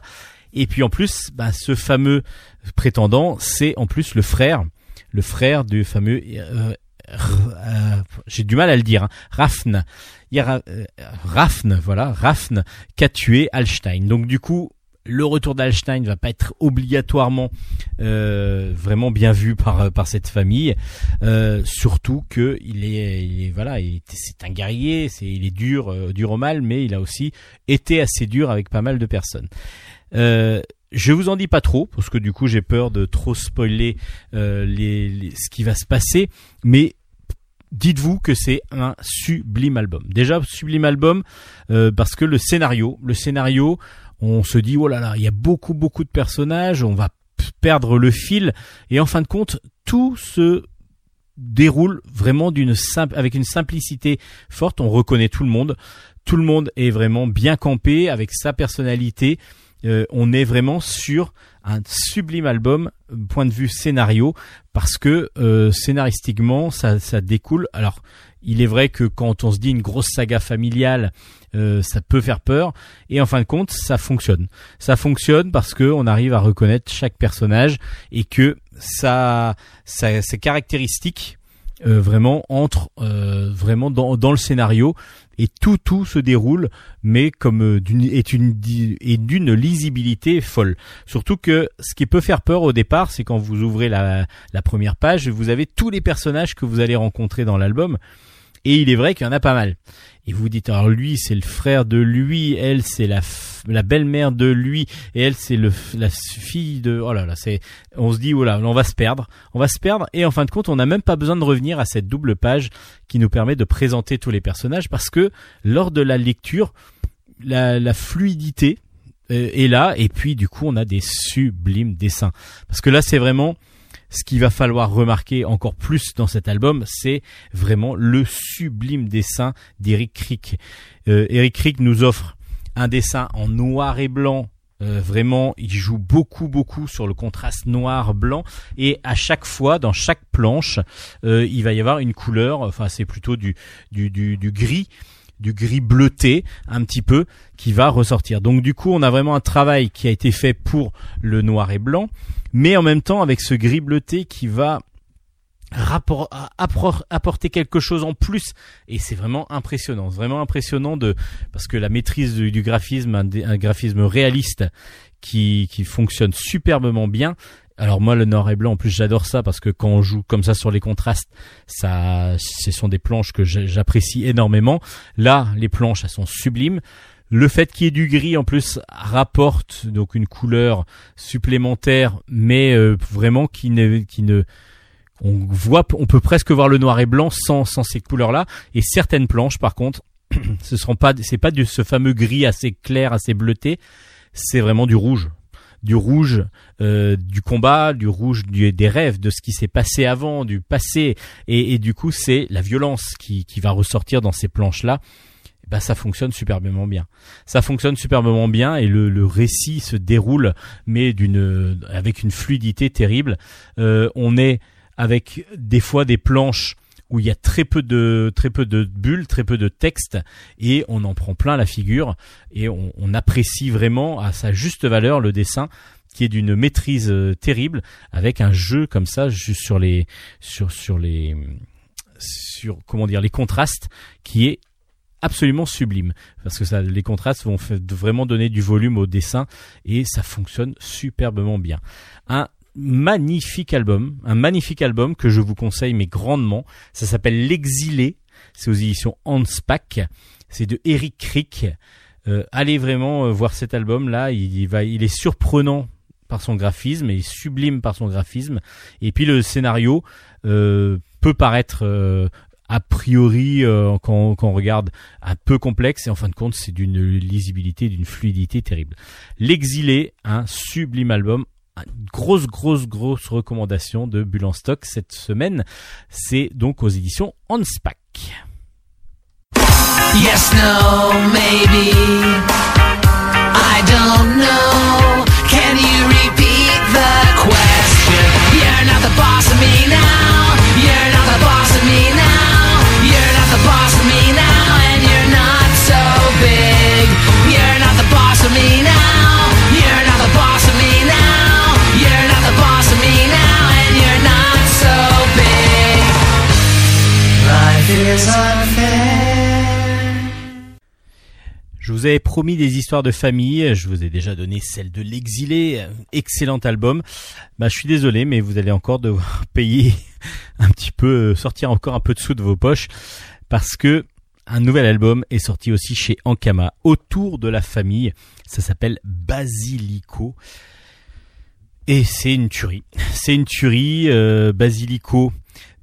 et puis en plus bah, ce fameux prétendant c'est en plus le frère le frère du fameux euh, R- euh, j'ai du mal à le dire hein, Rafn. Ra- euh, voilà Rafn qui a tué Alstein. Donc du coup le retour d'Alstein va pas être obligatoirement euh, vraiment bien vu par par cette famille. Euh, surtout que il est, il est voilà il est- c'est un guerrier il est dur euh, dur au mal mais il a aussi été assez dur avec pas mal de personnes euh, je vous en dis pas trop parce que du coup j'ai peur de trop spoiler euh, les, les- ce qui va se passer, mais dites-vous que c'est un sublime album. Déjà sublime album euh, parce que le scénario, le scénario, on se dit oh là là, il y a beaucoup beaucoup de personnages, on va perdre le fil et en fin de compte tout se déroule vraiment d'une simple avec une simplicité forte, on reconnaît tout le monde, tout le monde est vraiment bien campé avec sa personnalité. Euh, on est vraiment sur un sublime album point de vue scénario parce que euh, scénaristiquement ça, ça découle. Alors il est vrai que quand on se dit une grosse saga familiale euh, ça peut faire peur. Et en fin de compte ça fonctionne. Ça fonctionne parce que on arrive à reconnaître chaque personnage et que ça, ça ses caractéristiques euh, vraiment entre euh, vraiment dans, dans le scénario et tout tout se déroule mais comme euh, d'une est d'une lisibilité folle. Surtout que ce qui peut faire peur au départ c'est quand vous ouvrez la première page vous avez tous les personnages que vous allez rencontrer dans l'album et il est vrai qu'il y en a pas mal. Et vous dites alors lui c'est le frère de lui elle c'est la la belle-mère de lui et elle c'est la fille de oh là là c'est on se dit oh là on va se perdre. On va se perdre et en fin de compte on n'a même pas besoin de revenir à cette double page qui nous permet de présenter tous les personnages parce que lors de la lecture la, la fluidité euh, est là et puis du coup on a des sublimes dessins. Parce que là c'est vraiment ce qu'il va falloir remarquer encore plus dans cet album, c'est vraiment le sublime dessin d'Eric Crick. Euh, Eric Crick nous offre un dessin en noir et blanc. Euh, vraiment, il joue beaucoup, beaucoup sur le contraste noir-blanc et à chaque fois, dans chaque planche, euh, il va y avoir une couleur. Enfin, c'est plutôt du, du, du, du gris, du gris bleuté, un petit peu, qui va ressortir. Donc, du coup, on a vraiment un travail qui a été fait pour le noir et blanc mais en même temps avec ce gris bleuté qui va apporter quelque chose en plus et c'est vraiment impressionnant, C'est vraiment impressionnant de parce que la maîtrise du, graphisme, un, graphisme réaliste qui fonctionne superbement bien. Alors moi le noir et blanc en plus j'adore ça parce que quand on joue comme ça sur les contrastes, ça ce sont des planches que j'a- j'apprécie énormément. Là les planches elles sont sublimes. Le fait qu'il y ait du gris en plus rapporte donc une couleur supplémentaire, mais euh, vraiment qui ne, qui ne, on voit, on peut presque voir le noir et blanc sans, sans ces couleurs-là. Et certaines planches, par contre, ce seront pas, c'est pas de ce fameux gris assez clair, assez bleuté, c'est vraiment du rouge, du rouge euh, du combat, du rouge des rêves, de ce qui s'est passé avant, du passé, et, du coup c'est la violence qui, qui va ressortir dans ces planches-là. Bah, ça fonctionne superbement bien. Ça fonctionne superbement bien et le, le récit se déroule, mais d'une avec une fluidité terrible. Euh, on est avec des fois des planches où il y a très peu de très peu de bulles, très peu de texte et on en prend plein la figure et on, apprécie vraiment à sa juste valeur le dessin qui est d'une maîtrise euh, terrible avec un jeu comme ça juste sur les sur sur les sur comment dire les contrastes qui est absolument sublime. Parce que ça les contrastes vont vraiment donner du volume au dessin et ça fonctionne superbement bien magnifique album, un magnifique album que je vous conseille mais grandement. Ça s'appelle L'exilé, c'est aux éditions Hanspach, c'est de Eric Crick. Euh, allez vraiment euh, voir cet album là, il, va, il est surprenant par son graphisme et sublime par son graphisme. Et puis le scénario euh, peut paraître euh, a priori euh, quand, quand on regarde un peu complexe et en fin de compte c'est d'une lisibilité, d'une fluidité terrible. L'exilé, un sublime album. Grosse, grosse, grosse recommandation de Bulle en stock cette semaine. C'est donc aux éditions Hanspach. Yes, no, maybe. I don't know. Can you repeat the question? You're not the boss of me now. You're not the boss of me now. You're not the boss Je vous avais promis des histoires de famille, je vous ai déjà donné celle de l'exilé, excellent album. Bah, je suis désolé, mais vous allez encore devoir payer un petit peu, sortir encore un peu de sous de vos poches, parce que un nouvel album est sorti aussi chez Ankama, autour de la famille. Ça s'appelle Basilico. Et c'est une tuerie. C'est une tuerie, euh, Basilico.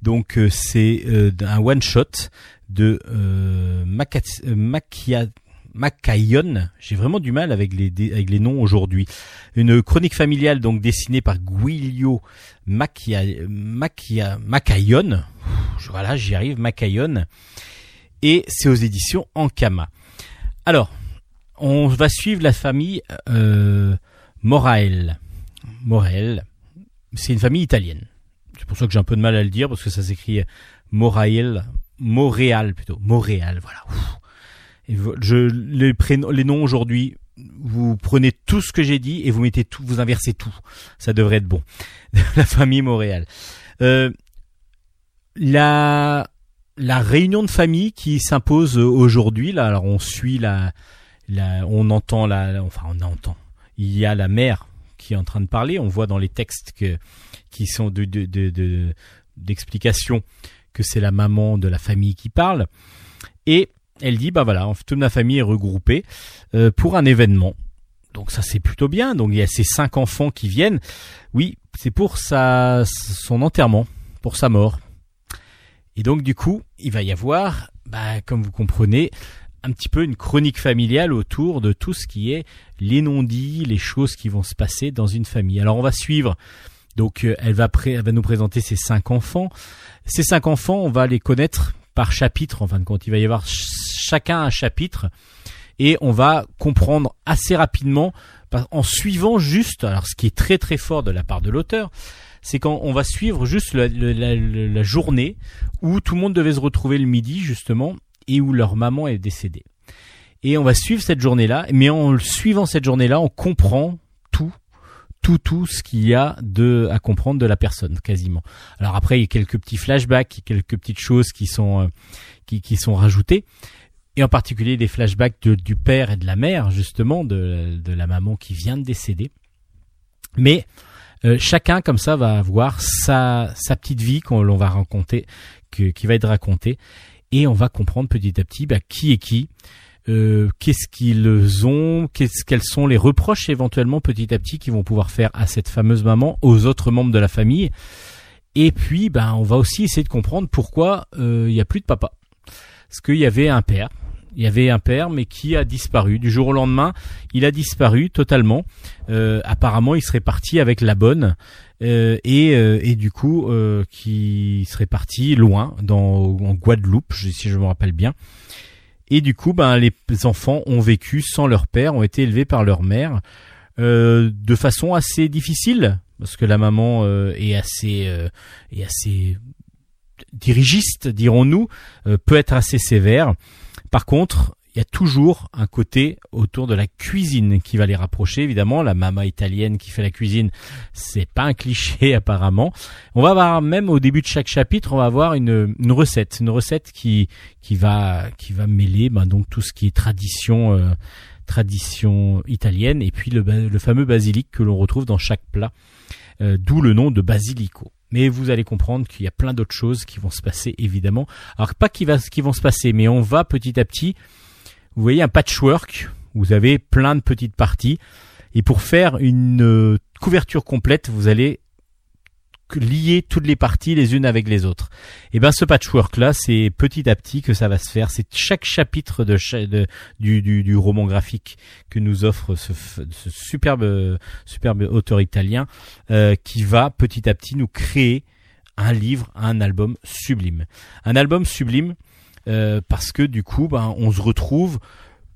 Donc euh, c'est euh, un one shot de euh, Maca- euh. J'ai vraiment du mal avec les avec les noms aujourd'hui. Une chronique familiale donc dessinée par Guilio. Pff, Voilà, j'y arrive, Macayon. Et c'est aux éditions Ankama. Alors, on va suivre la famille euh, Morael. Morael, c'est une famille italienne. C'est pour ça que j'ai un peu de mal à le dire parce que ça s'écrit Morael, Montréal plutôt, Montréal, voilà. Je, les prénoms, les noms aujourd'hui, vous prenez tout ce que j'ai dit et vous mettez tout, vous inversez tout. Ça devrait être bon. la famille Montréal. Euh, la la réunion de famille qui s'impose aujourd'hui là. Alors on suit la, la on entend la, enfin on entend. Il y a la mère qui est en train de parler. On voit dans les textes que qui sont de de de, de- d'explications que c'est la maman de la famille qui parle. Et elle dit bah voilà, toute ma famille est regroupée euh, pour un événement. Donc ça c'est plutôt bien. Donc il y a ces cinq enfants qui viennent. Oui, c'est pour sa son enterrement, pour sa mort. Et donc du coup, il va y avoir, bah, comme vous comprenez, un petit peu une chronique familiale autour de tout ce qui est les non-dits, les choses qui vont se passer dans une famille. Alors on va suivre. Donc euh, elle va, elle va nous présenter ces cinq enfants. Ces cinq enfants, on va les connaître par chapitre. En fin de compte, il va y avoir ch- chacun un chapitre et on va comprendre assez rapidement en suivant juste. Alors ce qui est très très fort de la part de l'auteur, c'est quand on va suivre juste la, la- journée où tout le monde devait se retrouver le midi justement et où leur maman est décédée. Et on va suivre cette journée-là, mais en suivant cette journée-là, on comprend tout, tout, ce qu'il y a de à comprendre de la personne, quasiment. Alors après, il y a quelques petits flashbacks, quelques petites choses qui sont euh, qui, qui sont rajoutées, et en particulier des flashbacks de- du père et de la mère, justement, de, de la maman qui vient de décéder. Mais euh, chacun comme ça va avoir sa, sa petite vie qu'on l'on va raconter, que- qui va être racontée, et on va comprendre petit à petit bah, qui est qui, euh, qu'est-ce qu'ils ont, qu'est-ce quels sont les reproches éventuellement petit à petit qu'ils vont pouvoir faire à cette fameuse maman, aux autres membres de la famille? Et puis, ben, on va aussi essayer de comprendre pourquoi euh, il n'y a plus de papa. Parce qu'il y avait un père, il y avait un père, mais qui a disparu du jour au lendemain. Il a disparu totalement. Euh, apparemment, il serait parti avec la bonne. Euh, et, euh, et du coup, euh, qui serait parti loin, dans en Guadeloupe, si je me rappelle bien. Et du coup, ben, les enfants ont vécu sans leur père, ont été élevés par leur mère euh, de façon assez difficile, parce que la maman euh, est assez euh, est assez dirigiste, dirons-nous, peut être assez sévère. Par contre, il y a toujours un côté autour de la cuisine qui va les rapprocher. Évidemment, la maman italienne qui fait la cuisine, c'est pas un cliché apparemment. On va avoir même au début de chaque chapitre, on va avoir une, une recette, une recette qui qui va qui va mêler ben, donc tout ce qui est tradition euh, tradition italienne et puis le, le fameux basilic que l'on retrouve dans chaque plat. euh, d'où le nom de Basilico. Mais vous allez comprendre qu'il y a plein d'autres choses qui vont se passer évidemment. Alors pas qui, va, qui vont se passer, mais on va petit à petit. Vous voyez un patchwork. Vous avez plein de petites parties. Et pour faire une euh, couverture complète, vous allez lier toutes les parties les unes avec les autres. Et ben ce patchwork là, c'est petit à petit que ça va se faire. C'est chaque chapitre du, roman graphique que nous offre ce, superbe auteur italien euh, qui va petit à petit nous créer un livre, un album sublime. Un album sublime euh, parce que du coup, ben, on se retrouve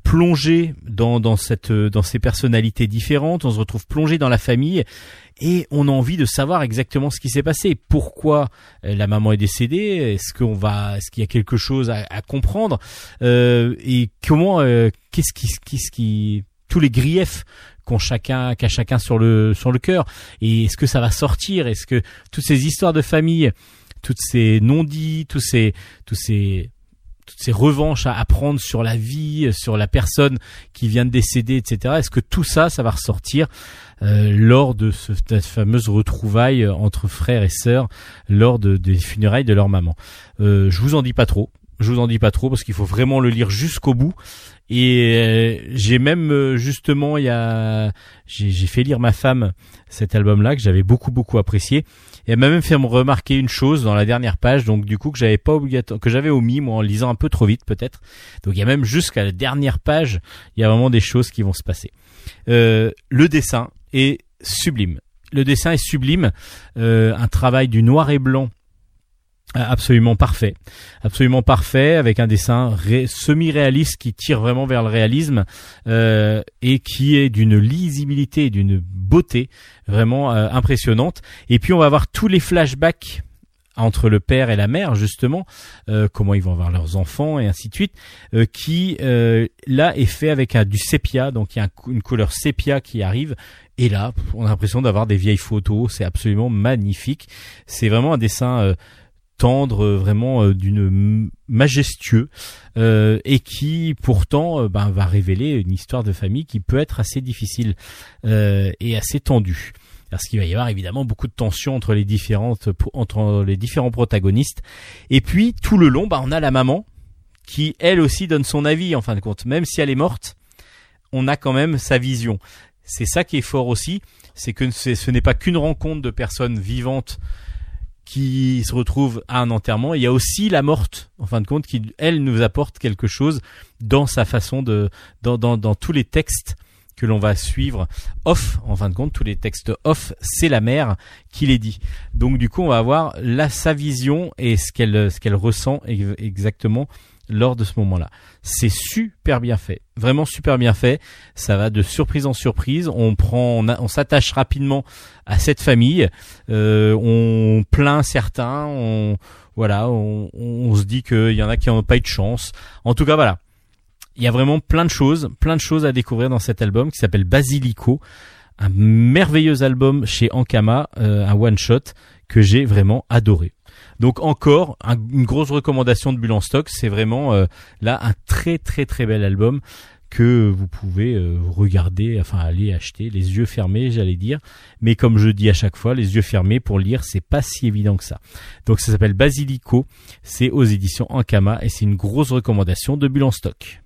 plongé dans, dans cette dans ces personnalités différentes, on se retrouve plongé dans la famille et on a envie de savoir exactement ce qui s'est passé. Pourquoi euh, la maman est décédée Est-ce qu'on va est-ce qu'il y a quelque chose à, à comprendre Euh, Et comment euh, qu'est-ce qui qu'est-ce qui tous les griefs qu'ont chacun qu'a chacun sur le sur le cœur et est-ce que ça va sortir Est-ce que toutes ces histoires de famille, toutes ces non-dits, tous ces tous ces toutes ces revanches à apprendre sur la vie, sur la personne qui vient de décéder, etc. Est-ce que tout ça, ça va ressortir euh, lors de ce, cette fameuse retrouvaille entre frères et sœurs lors de, des funérailles de leur maman? Euh, Je vous en dis pas trop. Je vous en dis pas trop parce qu'il faut vraiment le lire jusqu'au bout. Et euh, j'ai même euh, justement, il y a, j'ai fait lire ma femme cet album-là que j'avais beaucoup beaucoup apprécié. Et elle m'a même fait me remarquer une chose dans la dernière page, donc du coup que j'avais pas que j'avais omis moi en lisant un peu trop vite peut-être. Donc il y a même jusqu'à la dernière page, il y a vraiment des choses qui vont se passer. Euh, le dessin est sublime. Le dessin est sublime, euh, un travail du noir et blanc absolument parfait, absolument parfait avec un dessin ré- semi-réaliste qui tire vraiment vers le réalisme euh, et qui est d'une lisibilité d'une beauté vraiment euh, impressionnante. Et puis on va avoir tous les flashbacks entre le père et la mère justement, euh, comment ils vont avoir leurs enfants et ainsi de suite, euh, qui euh, là est fait avec un, du sépia, donc il y a une couleur sépia qui arrive. Et là, on a l'impression d'avoir des vieilles photos, c'est absolument magnifique. C'est vraiment un dessin euh, tendre, euh, vraiment euh, d'une majestueux, euh, et qui pourtant euh, ben, va révéler une histoire de famille qui peut être assez difficile euh, et assez tendue. Parce qu'il va y avoir évidemment beaucoup de tensions entre les différentes entre les différents protagonistes. Et puis tout le long, bah, on a la maman qui elle aussi donne son avis en fin de compte, même si elle est morte, on a quand même sa vision. C'est ça qui est fort aussi, c'est que ce n'est pas qu'une rencontre de personnes vivantes qui se retrouvent à un enterrement. Il y a aussi la morte, en fin de compte, qui elle nous apporte quelque chose dans sa façon de, dans, dans, dans tous les textes que l'on va suivre off, en fin de compte, tous les textes off, c'est la mère qui les dit. Donc du coup, on va avoir là sa vision et ce qu'elle ce qu'elle ressent ex- exactement lors de ce moment-là. C'est super bien fait, vraiment super bien fait. Ça va de surprise en surprise. On prend, on, s'attache rapidement à cette famille. Euh, on plaint certains. On voilà, on, on se dit qu'il y en a qui n'ont pas eu de chance. En tout cas, voilà. Il y a vraiment plein de choses, plein de choses à découvrir dans cet album qui s'appelle Basilico, un merveilleux album chez Ankama, euh, un one shot que j'ai vraiment adoré. Donc encore un- une grosse recommandation de Bulle stock, c'est vraiment euh, là un très très très bel album que vous pouvez euh, regarder, enfin aller acheter les yeux fermés, j'allais dire. Mais comme je dis à chaque fois, les yeux fermés pour lire, c'est pas si évident que ça. Donc ça s'appelle Basilico, c'est aux éditions Ankama et c'est une grosse recommandation de Bulle stock.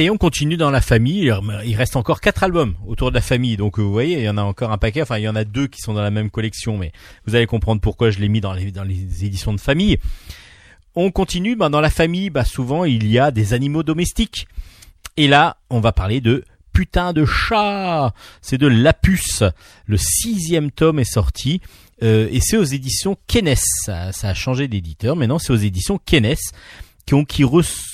Allez, on continue dans la famille. Il reste encore quatre albums autour de la famille, donc euh, vous voyez, il y en a encore un paquet. Enfin, il y en a deux qui sont dans la même collection, mais vous allez comprendre pourquoi je l'ai mis dans les, éditions de famille. On continue. Bah, dans la famille, bah, souvent il y a des animaux domestiques. Et là, on va parler de putain de chat. C'est de Lapus. Le sixième tome est sorti. euh, et c'est aux éditions Kenes. Ça, ça a changé d'éditeur. Maintenant, c'est aux éditions Kenes qui, ont, qui,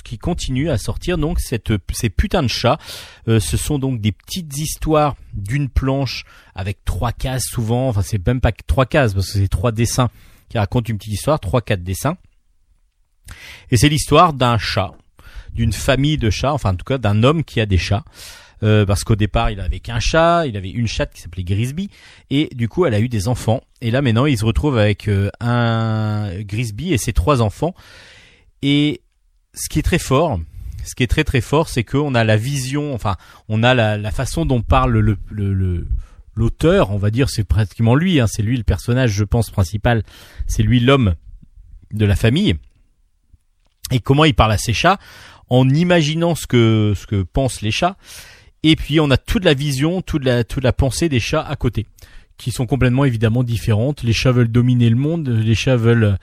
qui continuent à sortir donc cette, ces putains de chats. Euh, ce sont donc des petites histoires d'une planche avec trois cases souvent. Enfin, c'est même pas trois cases parce que c'est trois dessins qui racontent une petite histoire, trois quatre dessins. Et c'est l'histoire d'un chat, d'une famille de chats, enfin en tout cas d'un homme qui a des chats. Euh, parce qu'au départ, il avait qu'un chat, il avait une chatte qui s'appelait Grisby, et du coup, elle a eu des enfants. Et là, maintenant, il se retrouve avec euh, un Grisby et ses trois enfants. Et ce qui est très fort, ce qui est très très fort, c'est qu'on a la vision, enfin, on a la, la façon dont parle le le- le- l'auteur, on va dire, c'est pratiquement lui, hein, c'est lui le personnage, je pense, principal, c'est lui l'homme de la famille. Et comment il parle à ses chats en imaginant ce que ce que pensent les chats. Et puis on a toute la vision, toute la toute la pensée des chats à côté, qui sont complètement évidemment différentes. Les chats veulent dominer le monde, les chats veulent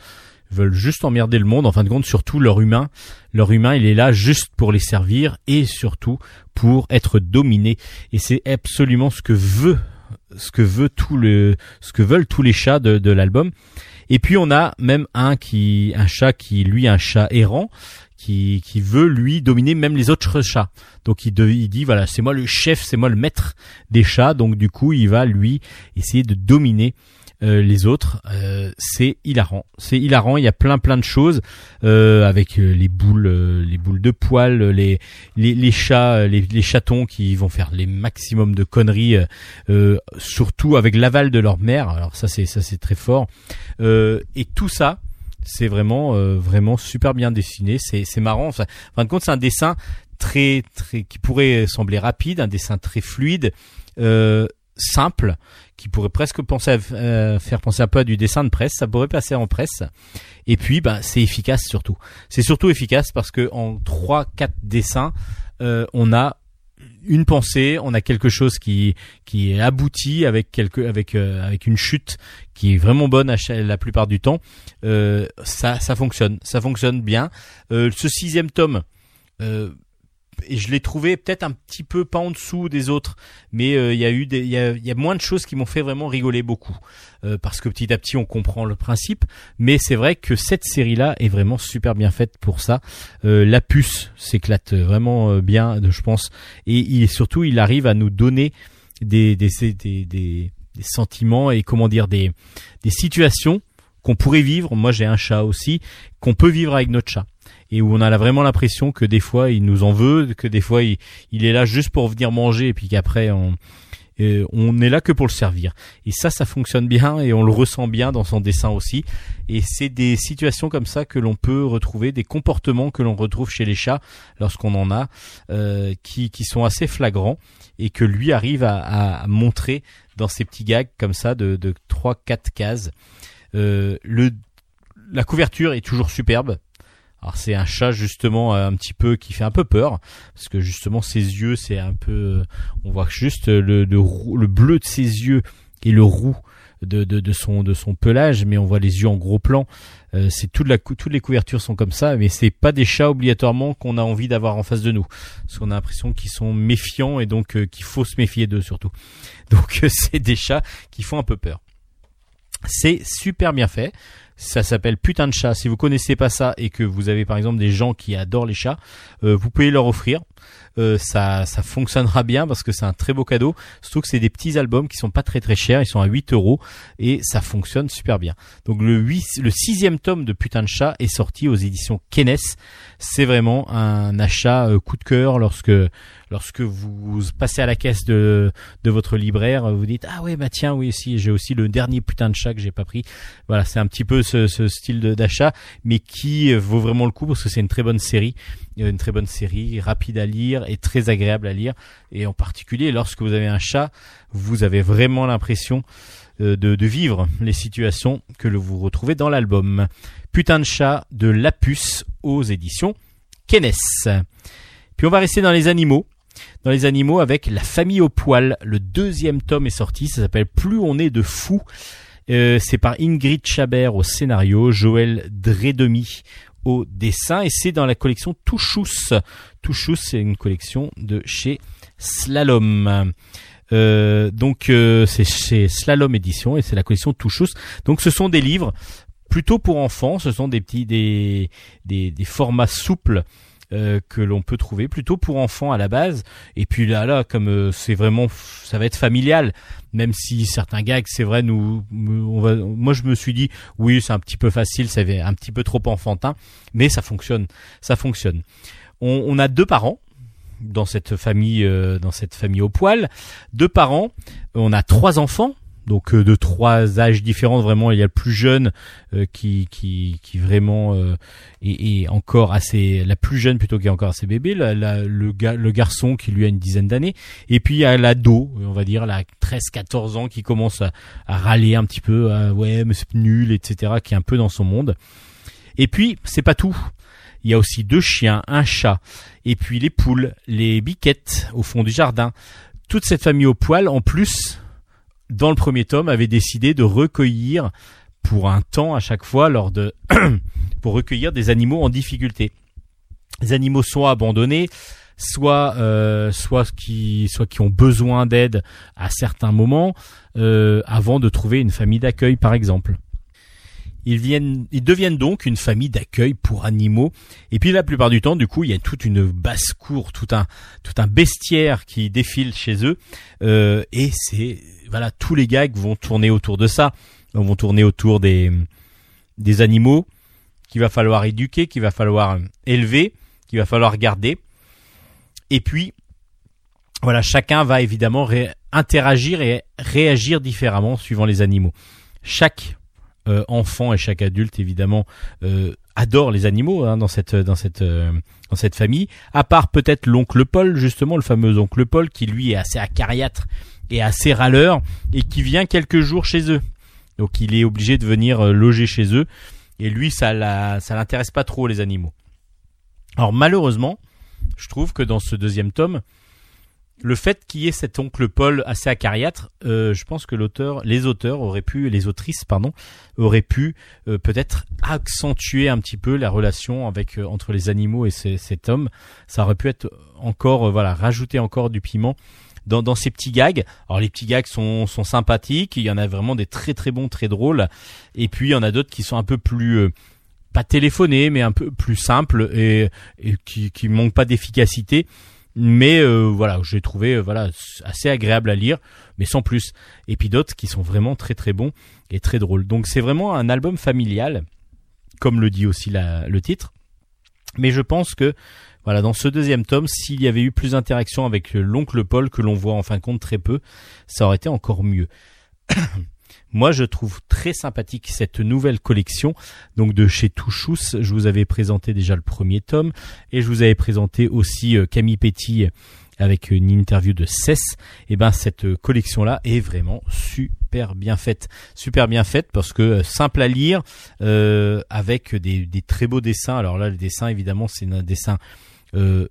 veulent juste emmerder le monde. En fin de compte, surtout leur humain, leur humain, il est là juste pour les servir et surtout pour être dominé. Et c'est absolument ce que veut ce que veut tout le ce que veulent tous les chats de, l'album. Et puis on a même un qui un chat qui lui un chat errant qui qui veut lui dominer même les autres chats. Donc il, de- il dit voilà c'est moi le chef, c'est moi le maître des chats. Donc du coup il va lui essayer de dominer euh, les autres. Euh, c'est hilarant, c'est hilarant. Il y a plein plein de choses euh, avec euh, les boules, euh, les boules de poils, les les, les chats, les, les chatons qui vont faire les maximums de conneries, surtout avec l'aval de leur mère. Alors ça c'est ça c'est très fort. Et tout ça, c'est vraiment euh, vraiment super bien dessiné. C'est c'est marrant. Enfin, en fin de compte, c'est un dessin très très qui pourrait sembler rapide, un dessin très fluide, euh, simple, qui pourrait presque penser à euh, faire penser un peu à du dessin de presse. Ça pourrait passer en presse. Et puis, bah, c'est efficace surtout. C'est surtout efficace parce que en trois quatre dessins, euh, on a une pensée, on a quelque chose qui qui est abouti avec quelque avec euh, avec une chute qui est vraiment bonne à la plupart du temps. Euh, ça ça fonctionne, ça fonctionne bien. Euh, ce sixième tome, euh, et je l'ai trouvé peut-être un petit peu pas en dessous des autres, mais euh, il y a eu il y a, y a moins de choses qui m'ont fait vraiment rigoler beaucoup, Euh, parce que petit à petit on comprend le principe. Mais c'est vrai que cette série-là est vraiment super bien faite pour ça. Euh, la puce s'éclate vraiment euh, bien, je pense, et il surtout il arrive à nous donner des des, des, des- des sentiments et comment dire des des situations qu'on pourrait vivre. Moi j'ai un chat aussi qu'on peut vivre avec notre chat et où on a vraiment l'impression que des fois il nous en veut, que des fois il, il est là juste pour venir manger et puis qu'après on euh, on est là que pour le servir. Et ça, ça fonctionne bien et on le ressent bien dans son dessin aussi. Et c'est des situations comme ça que l'on peut retrouver, des comportements que l'on retrouve chez les chats lorsqu'on en a, euh, qui, qui sont assez flagrants et que lui arrive à, à montrer dans ses petits gags comme ça de, de 3-4 cases. Euh, le, la couverture est toujours superbe. Alors c'est un chat justement euh, un petit peu qui fait un peu peur parce que justement ses yeux c'est un peu euh, on voit juste le, bleu de ses yeux et le roux de, son pelage mais on voit les yeux en gros plan. Euh, c'est toutes les couvertures sont comme ça mais c'est pas des chats obligatoirement qu'on a envie d'avoir en face de nous. Parce qu'on a l'impression qu'ils sont méfiants et donc qu'il faut se méfier d'eux surtout. Donc c'est des chats qui font un peu peur. C'est super bien fait ça s'appelle Putain de chat. Si vous connaissez pas ça et que vous avez par exemple des gens qui adorent les chats, euh, vous pouvez leur offrir. Euh, ça, ça fonctionnera bien parce que c'est un très beau cadeau. Surtout que c'est des petits albums qui sont pas très très chers. Ils sont à 8 euros et ça fonctionne super bien. Donc le 8, le sixième tome de Putain de chat est sorti aux éditions Kenes. C'est vraiment un achat euh, coup de cœur lorsque lorsque vous passez à la caisse de de votre libraire, vous dites ah ouais bah tiens oui si j'ai aussi le dernier putain de chat que j'ai pas pris. Voilà, c'est un petit peu ce, ce style d'achat, mais qui vaut vraiment le coup parce que c'est une très bonne série, une très bonne série, rapide à lire et très agréable à lire. Et en particulier, lorsque vous avez un chat, vous avez vraiment l'impression euh, de, vivre les situations que vous retrouvez dans l'album. Putain de chat de Lapus aux éditions Kenes. Puis on va rester dans les animaux. Dans les animaux avec La famille au poil. Le deuxième tome est sorti. Ça s'appelle Plus on est de fous. Euh, c'est par Ingrid Chabert au scénario, Joël Dredemi au dessin et c'est dans la collection Touchous. Touchous, c'est une collection de chez Slalom. Euh, donc euh, c'est chez Slalom Édition et c'est la collection Touchous. Donc ce sont des livres plutôt pour enfants, ce sont des petits des des, des formats souples euh, que l'on peut trouver plutôt pour enfants à la base. Et puis là là comme euh, c'est vraiment ça va être familial même si certains gags c'est vrai nous on va moi je me suis dit oui c'est un petit peu facile c'est un petit peu trop enfantin mais ça fonctionne ça fonctionne. On, on a deux parents dans cette famille euh, dans cette famille au poil. Deux parents on a trois enfants donc euh, de trois âges différents vraiment il y a le plus jeune euh, qui qui qui vraiment euh, est, est encore assez la plus jeune plutôt qui est encore assez bébé la- la- le le garçon qui lui a une dizaine d'années. Et puis il y a l'ado on va dire la 13 14 ans qui commence à, à râler un petit peu à, ouais mais c'est nul etc qui est un peu dans son monde. Et puis c'est pas tout. Il y a aussi deux chiens un chat et puis les poules les biquettes au fond du jardin. Toute cette famille au poil en plus dans le premier tome, avait décidé de recueillir pour un temps à chaque fois lors de pour recueillir des animaux en difficulté. Les animaux soit abandonnés, soit euh, soit qui soit qui ont besoin d'aide à certains moments euh, avant de trouver une famille d'accueil par exemple. Ils viennent, ils deviennent donc une famille d'accueil pour animaux. Et puis la plupart du temps, du coup, il y a toute une basse cour, tout un tout un bestiaire qui défile chez eux. Euh, et c'est voilà, tous les gags vont tourner autour de ça, vont tourner autour des des animaux qu'il va falloir éduquer, qu'il va falloir élever, qu'il va falloir garder. Et puis voilà, chacun va évidemment interagir et réagir différemment suivant les animaux. Chaque euh, enfant et chaque adulte évidemment euh, adore les animaux hein, dans cette dans cette euh, dans cette famille. À part peut-être l'oncle Paul justement le fameux oncle Paul qui lui est assez acariâtre et assez râleur et qui vient quelques jours chez eux. Donc il est obligé de venir euh, loger chez eux et lui ça la, ça l'intéresse pas trop les animaux. Alors malheureusement, je trouve que dans ce deuxième tome, le fait qu'il y ait cet oncle Paul assez acariâtre, euh, je pense que l'auteur, les auteurs auraient pu, les autrices pardon, auraient pu euh, peut-être accentuer un petit peu la relation avec euh, entre les animaux et cet homme. Ça aurait pu être encore, voilà, rajouter encore du piment dans, dans ces petits gags. Alors les petits gags sont, sont sympathiques, il y en a vraiment des très très bons, très drôles, et puis il y en a d'autres qui sont un peu plus pas téléphonés, mais un peu plus simples et, et qui, qui manquent pas d'efficacité. Mais euh, voilà, j'ai trouvé euh, voilà assez agréable à lire, mais sans plus. Et puis d'autres qui sont vraiment très très bons et très drôles. Donc c'est vraiment un album familial, comme le dit aussi le titre. Mais je pense que voilà, dans ce deuxième tome, s'il y avait eu plus d'interaction avec euh, l'oncle Paul que l'on voit en fin de compte très peu, ça aurait été encore mieux. Moi, je trouve très sympathique cette nouvelle collection, donc de chez Touchous. Je vous avais présenté déjà le premier tome et je vous avais présenté aussi euh, Camille Petit avec une interview de Cess. Et ben cette collection là est vraiment super bien faite, super bien faite parce que euh, simple à lire euh, avec des, des très beaux dessins. Alors là, le dessin évidemment c'est un dessin euh,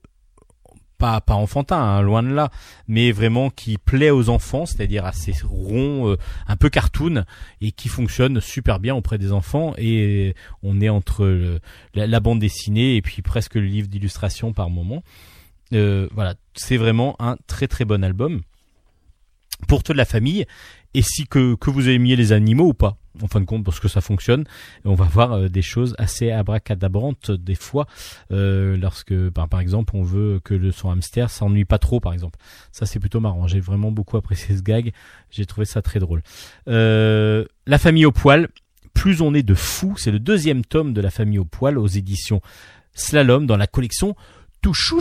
pas enfantin, hein, loin de là, mais vraiment qui plaît aux enfants, c'est-à-dire assez rond, euh, un peu cartoon et qui fonctionne super bien auprès des enfants. Et on est entre le- la, bande dessinée et puis presque le livre d'illustration par moment. Euh, voilà, c'est vraiment un très très bon album pour toute la famille. Et si que vous aimiez les animaux ou pas, en fin de compte, parce que ça fonctionne, on va voir euh, des choses assez abracadabrantes des fois, euh, lorsque, par, par exemple, on veut que le son hamster s'ennuie pas trop, par exemple. Ça, c'est plutôt marrant. J'ai vraiment beaucoup apprécié ce gag. J'ai trouvé ça très drôle. Euh, la famille au poil. Plus on est de fous, c'est le deuxième tome de la famille au poil aux éditions Slalom dans la collection Touchous.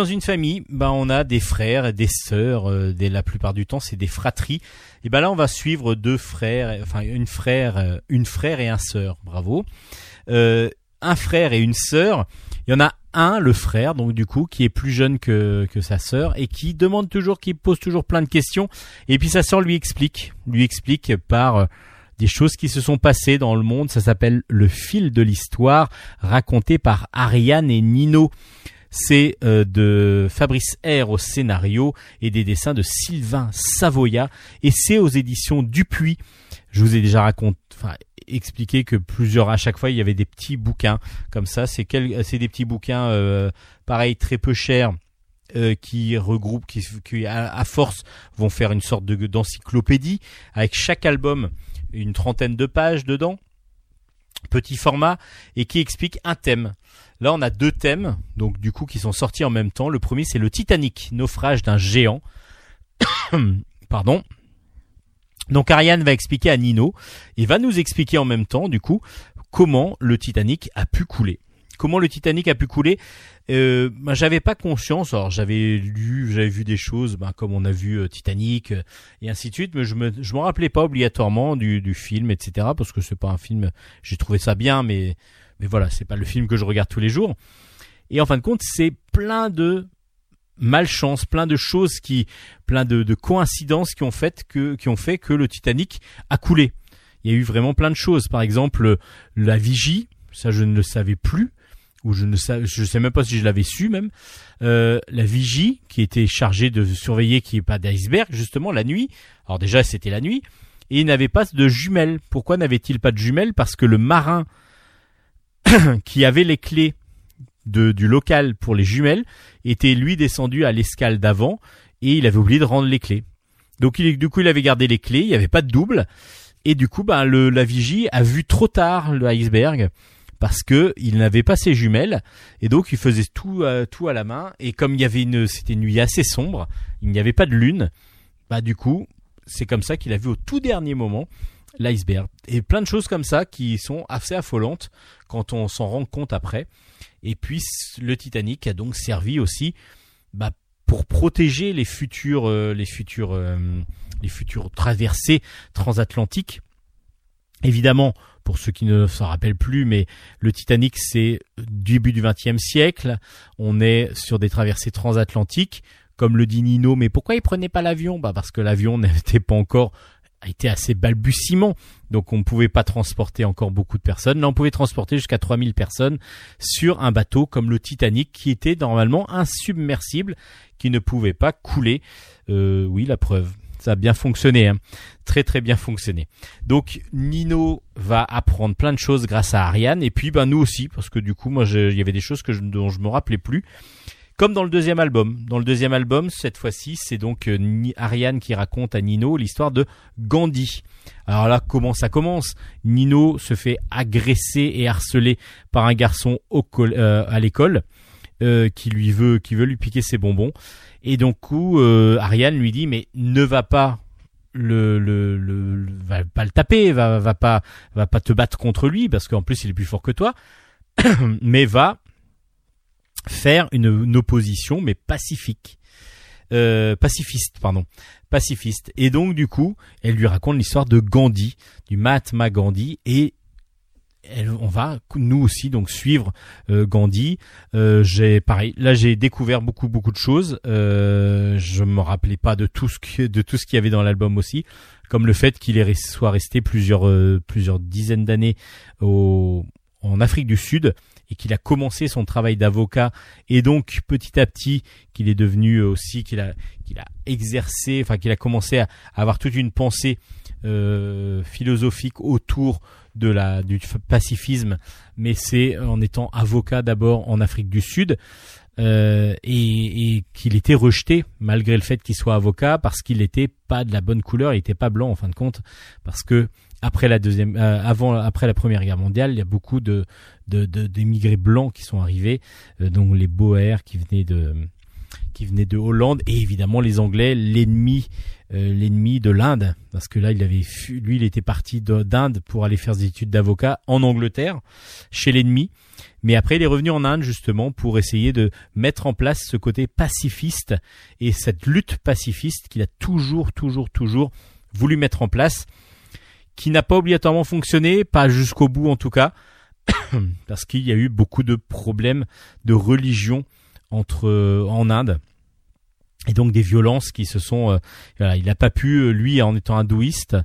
Dans une famille, ben on a des frères des sœurs. euh, la plupart du temps, c'est des fratries. Et ben là, on va suivre deux frères, enfin une frère, euh, une frère et un sœur. Bravo. Euh, un frère et une sœur. Il y en a un, le frère, donc du coup, qui est plus jeune que, que sa sœur et qui demande toujours, qui pose toujours plein de questions. Et puis sa sœur lui explique, lui explique par des choses qui se sont passées dans le monde. Ça s'appelle le fil de l'histoire, raconté par Ariane et Nino. C'est euh, de Fabrice R au scénario et des dessins de Sylvain Savoya et c'est aux éditions Dupuis. Je vous ai déjà raconté, enfin expliqué que plusieurs à chaque fois il y avait des petits bouquins comme ça. C'est des petits bouquins euh, pareil très peu chers. euh, qui regroupent, qui, à, force vont faire une sorte de d'encyclopédie avec chaque album une trentaine de pages dedans, petit format et qui explique un thème. Là, on a deux thèmes, donc du coup, qui sont sortis en même temps. Le premier, c'est le Titanic, naufrage d'un géant. Pardon. Donc Ariane va expliquer à Nino et va nous expliquer en même temps, du coup, comment le Titanic a pu couler. Comment le Titanic a pu couler euh, ben, J'avais pas conscience. Alors j'avais lu, j'avais vu des choses, ben, comme on a vu euh, Titanic euh, et ainsi de suite, mais je me, je m'en rappelais pas obligatoirement du, du film, etc. Parce que c'est pas un film. J'ai trouvé ça bien, mais mais voilà, c'est pas le film que je regarde tous les jours. Et en fin de compte, c'est plein de malchance, plein de choses qui, plein de, de coïncidences qui ont fait que, qui ont fait que le Titanic a coulé. Il y a eu vraiment plein de choses. Par exemple, la vigie, ça je ne le savais plus, ou je ne sais, je sais même pas si je l'avais su même. Euh, la vigie qui était chargée de surveiller qu'il n'y ait pas d'iceberg justement la nuit. Alors déjà c'était la nuit et il n'avait pas de jumelles. Pourquoi n'avait-il pas de jumelles? Parce que le marin qui avait les clés de, du local pour les jumelles était lui descendu à l'escale d'avant et il avait oublié de rendre les clés. Donc il, du coup il avait gardé les clés, il n'y avait pas de double et du coup ben le, la vigie a vu trop tard le iceberg parce que il n'avait pas ses jumelles et donc il faisait tout euh, tout à la main et comme il y avait une c'était une nuit assez sombre, il n'y avait pas de lune, bah du coup c'est comme ça qu'il a vu au tout dernier moment l'iceberg et plein de choses comme ça qui sont assez affolantes quand on s'en rend compte après. Et puis le Titanic a donc servi aussi bah, pour protéger les futurs, euh, les futurs, euh, les futures traversées transatlantiques. Évidemment, pour ceux qui ne s'en rappellent plus, mais le Titanic c'est début du XXe siècle. On est sur des traversées transatlantiques, comme le dit Nino. Mais pourquoi il prenait pas l'avion? Bah parce que l'avion n'était pas encore a été assez balbutiement, donc on ne pouvait pas transporter encore beaucoup de personnes. Là, on pouvait transporter jusqu'à 3000 personnes sur un bateau comme le Titanic, qui était normalement insubmersible, qui ne pouvait pas couler. Euh, oui, la preuve. Ça a bien fonctionné, hein. très très bien fonctionné. Donc Nino va apprendre plein de choses grâce à Ariane, et puis ben nous aussi, parce que du coup moi il y avait des choses que je, dont je me rappelais plus. Comme dans le deuxième album. Dans le deuxième album, cette fois-ci, c'est donc euh, Ariane qui raconte à Nino l'histoire de Gandhi. Alors là, comment ça commence? Nino se fait agresser et harceler par un garçon euh, à l'école euh, qui lui veut, qui veut lui piquer ses bonbons. Et donc, coup, euh, Ariane lui dit mais ne va pas le, le, le, va pas le taper, va, va pas, va pas te battre contre lui parce qu'en plus il est plus fort que toi, mais va faire une, une opposition mais pacifique, euh, pacifiste pardon, pacifiste. Et donc du coup, elle lui raconte l'histoire de Gandhi, du Mahatma Gandhi et on va nous aussi donc suivre euh, Gandhi. Euh, j'ai pareil, là j'ai découvert beaucoup beaucoup de choses. Euh, je me rappelais pas de tout ce que, de tout ce qu'il y avait dans l'album aussi, comme le fait qu'il soit resté plusieurs euh, plusieurs dizaines d'années au en Afrique du Sud et qu'il a commencé son travail d'avocat et donc petit à petit qu'il est devenu aussi qu'il a qu'il a exercé enfin qu'il a commencé à, à avoir toute une pensée euh, philosophique autour de la du pacifisme mais c'est en étant avocat d'abord en Afrique du Sud euh, et, et qu'il était rejeté malgré le fait qu'il soit avocat parce qu'il n'était pas de la bonne couleur, il était pas blanc en fin de compte parce que après la deuxième, euh, avant, après la première guerre mondiale, il y a beaucoup de de- de- d'émigrés blancs qui sont arrivés, euh, dont les Boers qui venaient de qui venaient de Hollande et évidemment les Anglais, l'ennemi euh, l'ennemi de l'Inde. Parce que là il avait lui il était parti de- d'Inde pour aller faire des études d'avocat en Angleterre chez l'ennemi. Mais après, il est revenu en Inde justement pour essayer de mettre en place ce côté pacifiste et cette lutte pacifiste qu'il a toujours, toujours, toujours voulu mettre en place, qui n'a pas obligatoirement fonctionné, pas jusqu'au bout en tout cas, parce qu'il y a eu beaucoup de problèmes de religion entre euh, en Inde et donc des violences qui se sont euh, voilà, il n'a pas pu euh, lui en étant hindouiste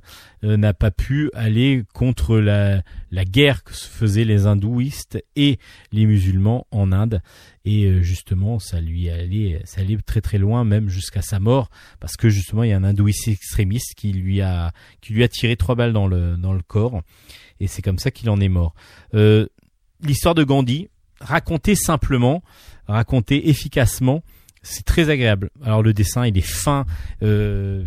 euh, n'a pas pu aller contre la la guerre que se faisaient les hindouistes et les musulmans en Inde. Et euh, justement ça lui allait ça allait très très loin même jusqu'à sa mort parce que justement il y a un hindouiste extrémiste qui lui a qui lui a tiré trois balles dans le dans le corps. Et c'est comme ça qu'il en est mort. Euh, l'histoire de Gandhi racontée simplement racontée efficacement c'est très agréable. Alors le dessin, il est fin. Euh,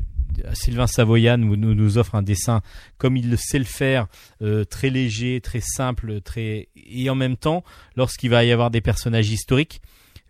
Sylvain Savoyan nous, nous, offre un dessin comme il le sait le faire, euh, très léger, très simple, très et en même temps, lorsqu'il va y avoir des personnages historiques,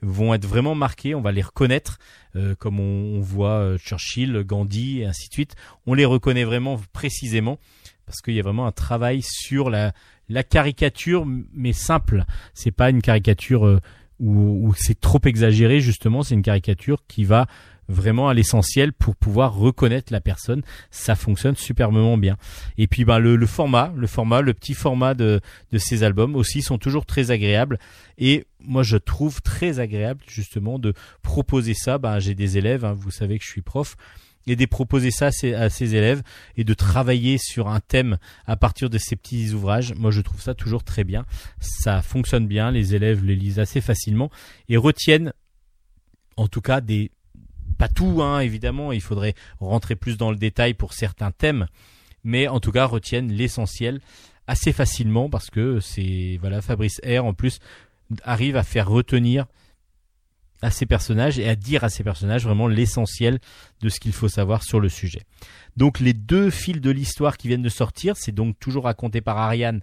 vont être vraiment marqués, on va les reconnaître, euh, comme on, on voit euh, Churchill, Gandhi et ainsi de suite. On les reconnaît vraiment précisément parce qu'il y a vraiment un travail sur la la caricature, mais simple. C'est pas une caricature euh, où, c'est trop exagéré justement, c'est une caricature qui va vraiment à l'essentiel pour pouvoir reconnaître la personne. Ça fonctionne superbement bien. Et puis ben le, le format, le format, le petit format de, de ces albums aussi sont toujours très agréables. Et moi je trouve très agréable justement de proposer ça. Ben j'ai des élèves, hein, vous savez que je suis prof. Et de proposer ça à ses, élèves et de travailler sur un thème à partir de ces petits ouvrages, moi je trouve ça toujours très bien. Ça fonctionne bien, les élèves les lisent assez facilement et retiennent en tout cas des pas tout hein, évidemment, il faudrait rentrer plus dans le détail pour certains thèmes, mais en tout cas retiennent l'essentiel assez facilement parce que c'est voilà Fabrice R en plus arrive à faire retenir à ses personnages et à dire à ses personnages vraiment l'essentiel de ce qu'il faut savoir sur le sujet. Donc les deux fils de l'histoire qui viennent de sortir, c'est donc toujours raconté par Ariane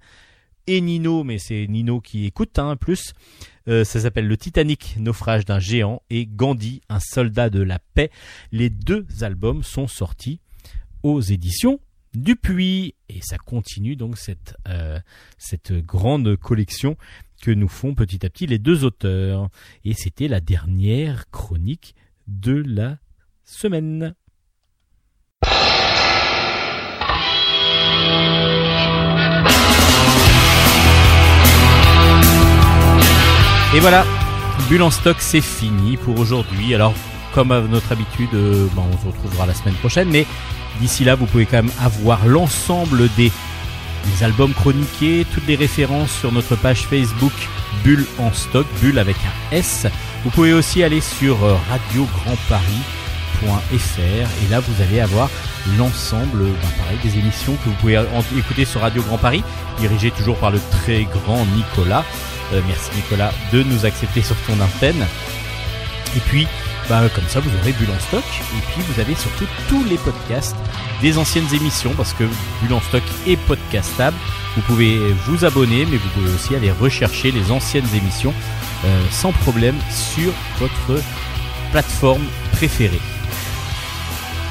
et Nino, mais c'est Nino qui écoute hein, plus. Euh, ça s'appelle Le Titanic, naufrage d'un géant, et Gandhi, un soldat de la paix. Les deux albums sont sortis aux éditions Dupuis, et ça continue donc cette euh, cette grande collection que nous font petit à petit les deux auteurs. Et c'était la dernière chronique de la semaine. Et voilà, Bulle en stock, c'est fini pour aujourd'hui. Alors, comme à notre habitude, euh, ben, on se retrouvera la semaine prochaine. Mais d'ici là, vous pouvez quand même avoir l'ensemble des, des albums chroniqués, toutes les références sur notre page Facebook Bulle en stock, Bulle avec un S. Vous pouvez aussi aller sur euh, radiograndparis.fr et là, vous allez avoir l'ensemble ben, pareil, des émissions que vous pouvez en- écouter sur Radio Grand Paris, dirigé toujours par le très grand Nicolas. Euh, merci Nicolas de nous accepter sur ton antenne. Et puis, bah, comme ça, vous aurez Bulle en stock. Et puis, vous avez surtout tous les podcasts des anciennes émissions parce que Bulle en stock est podcastable. Vous pouvez vous abonner, mais vous pouvez aussi aller rechercher les anciennes émissions euh, sans problème sur votre plateforme préférée.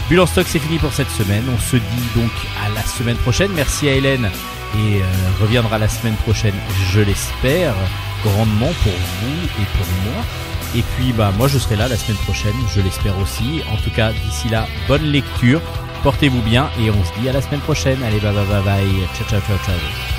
Bulle en stock, c'est fini pour cette semaine. On se dit donc à la semaine prochaine. Merci à Hélène et euh, reviendra la semaine prochaine, je l'espère, grandement pour vous et pour moi. Et puis bah moi je serai là la semaine prochaine, je l'espère aussi. En tout cas, d'ici là, bonne lecture, portez-vous bien et on se dit à la semaine prochaine. Allez, bye bye bye bye, ciao ciao ciao ciao.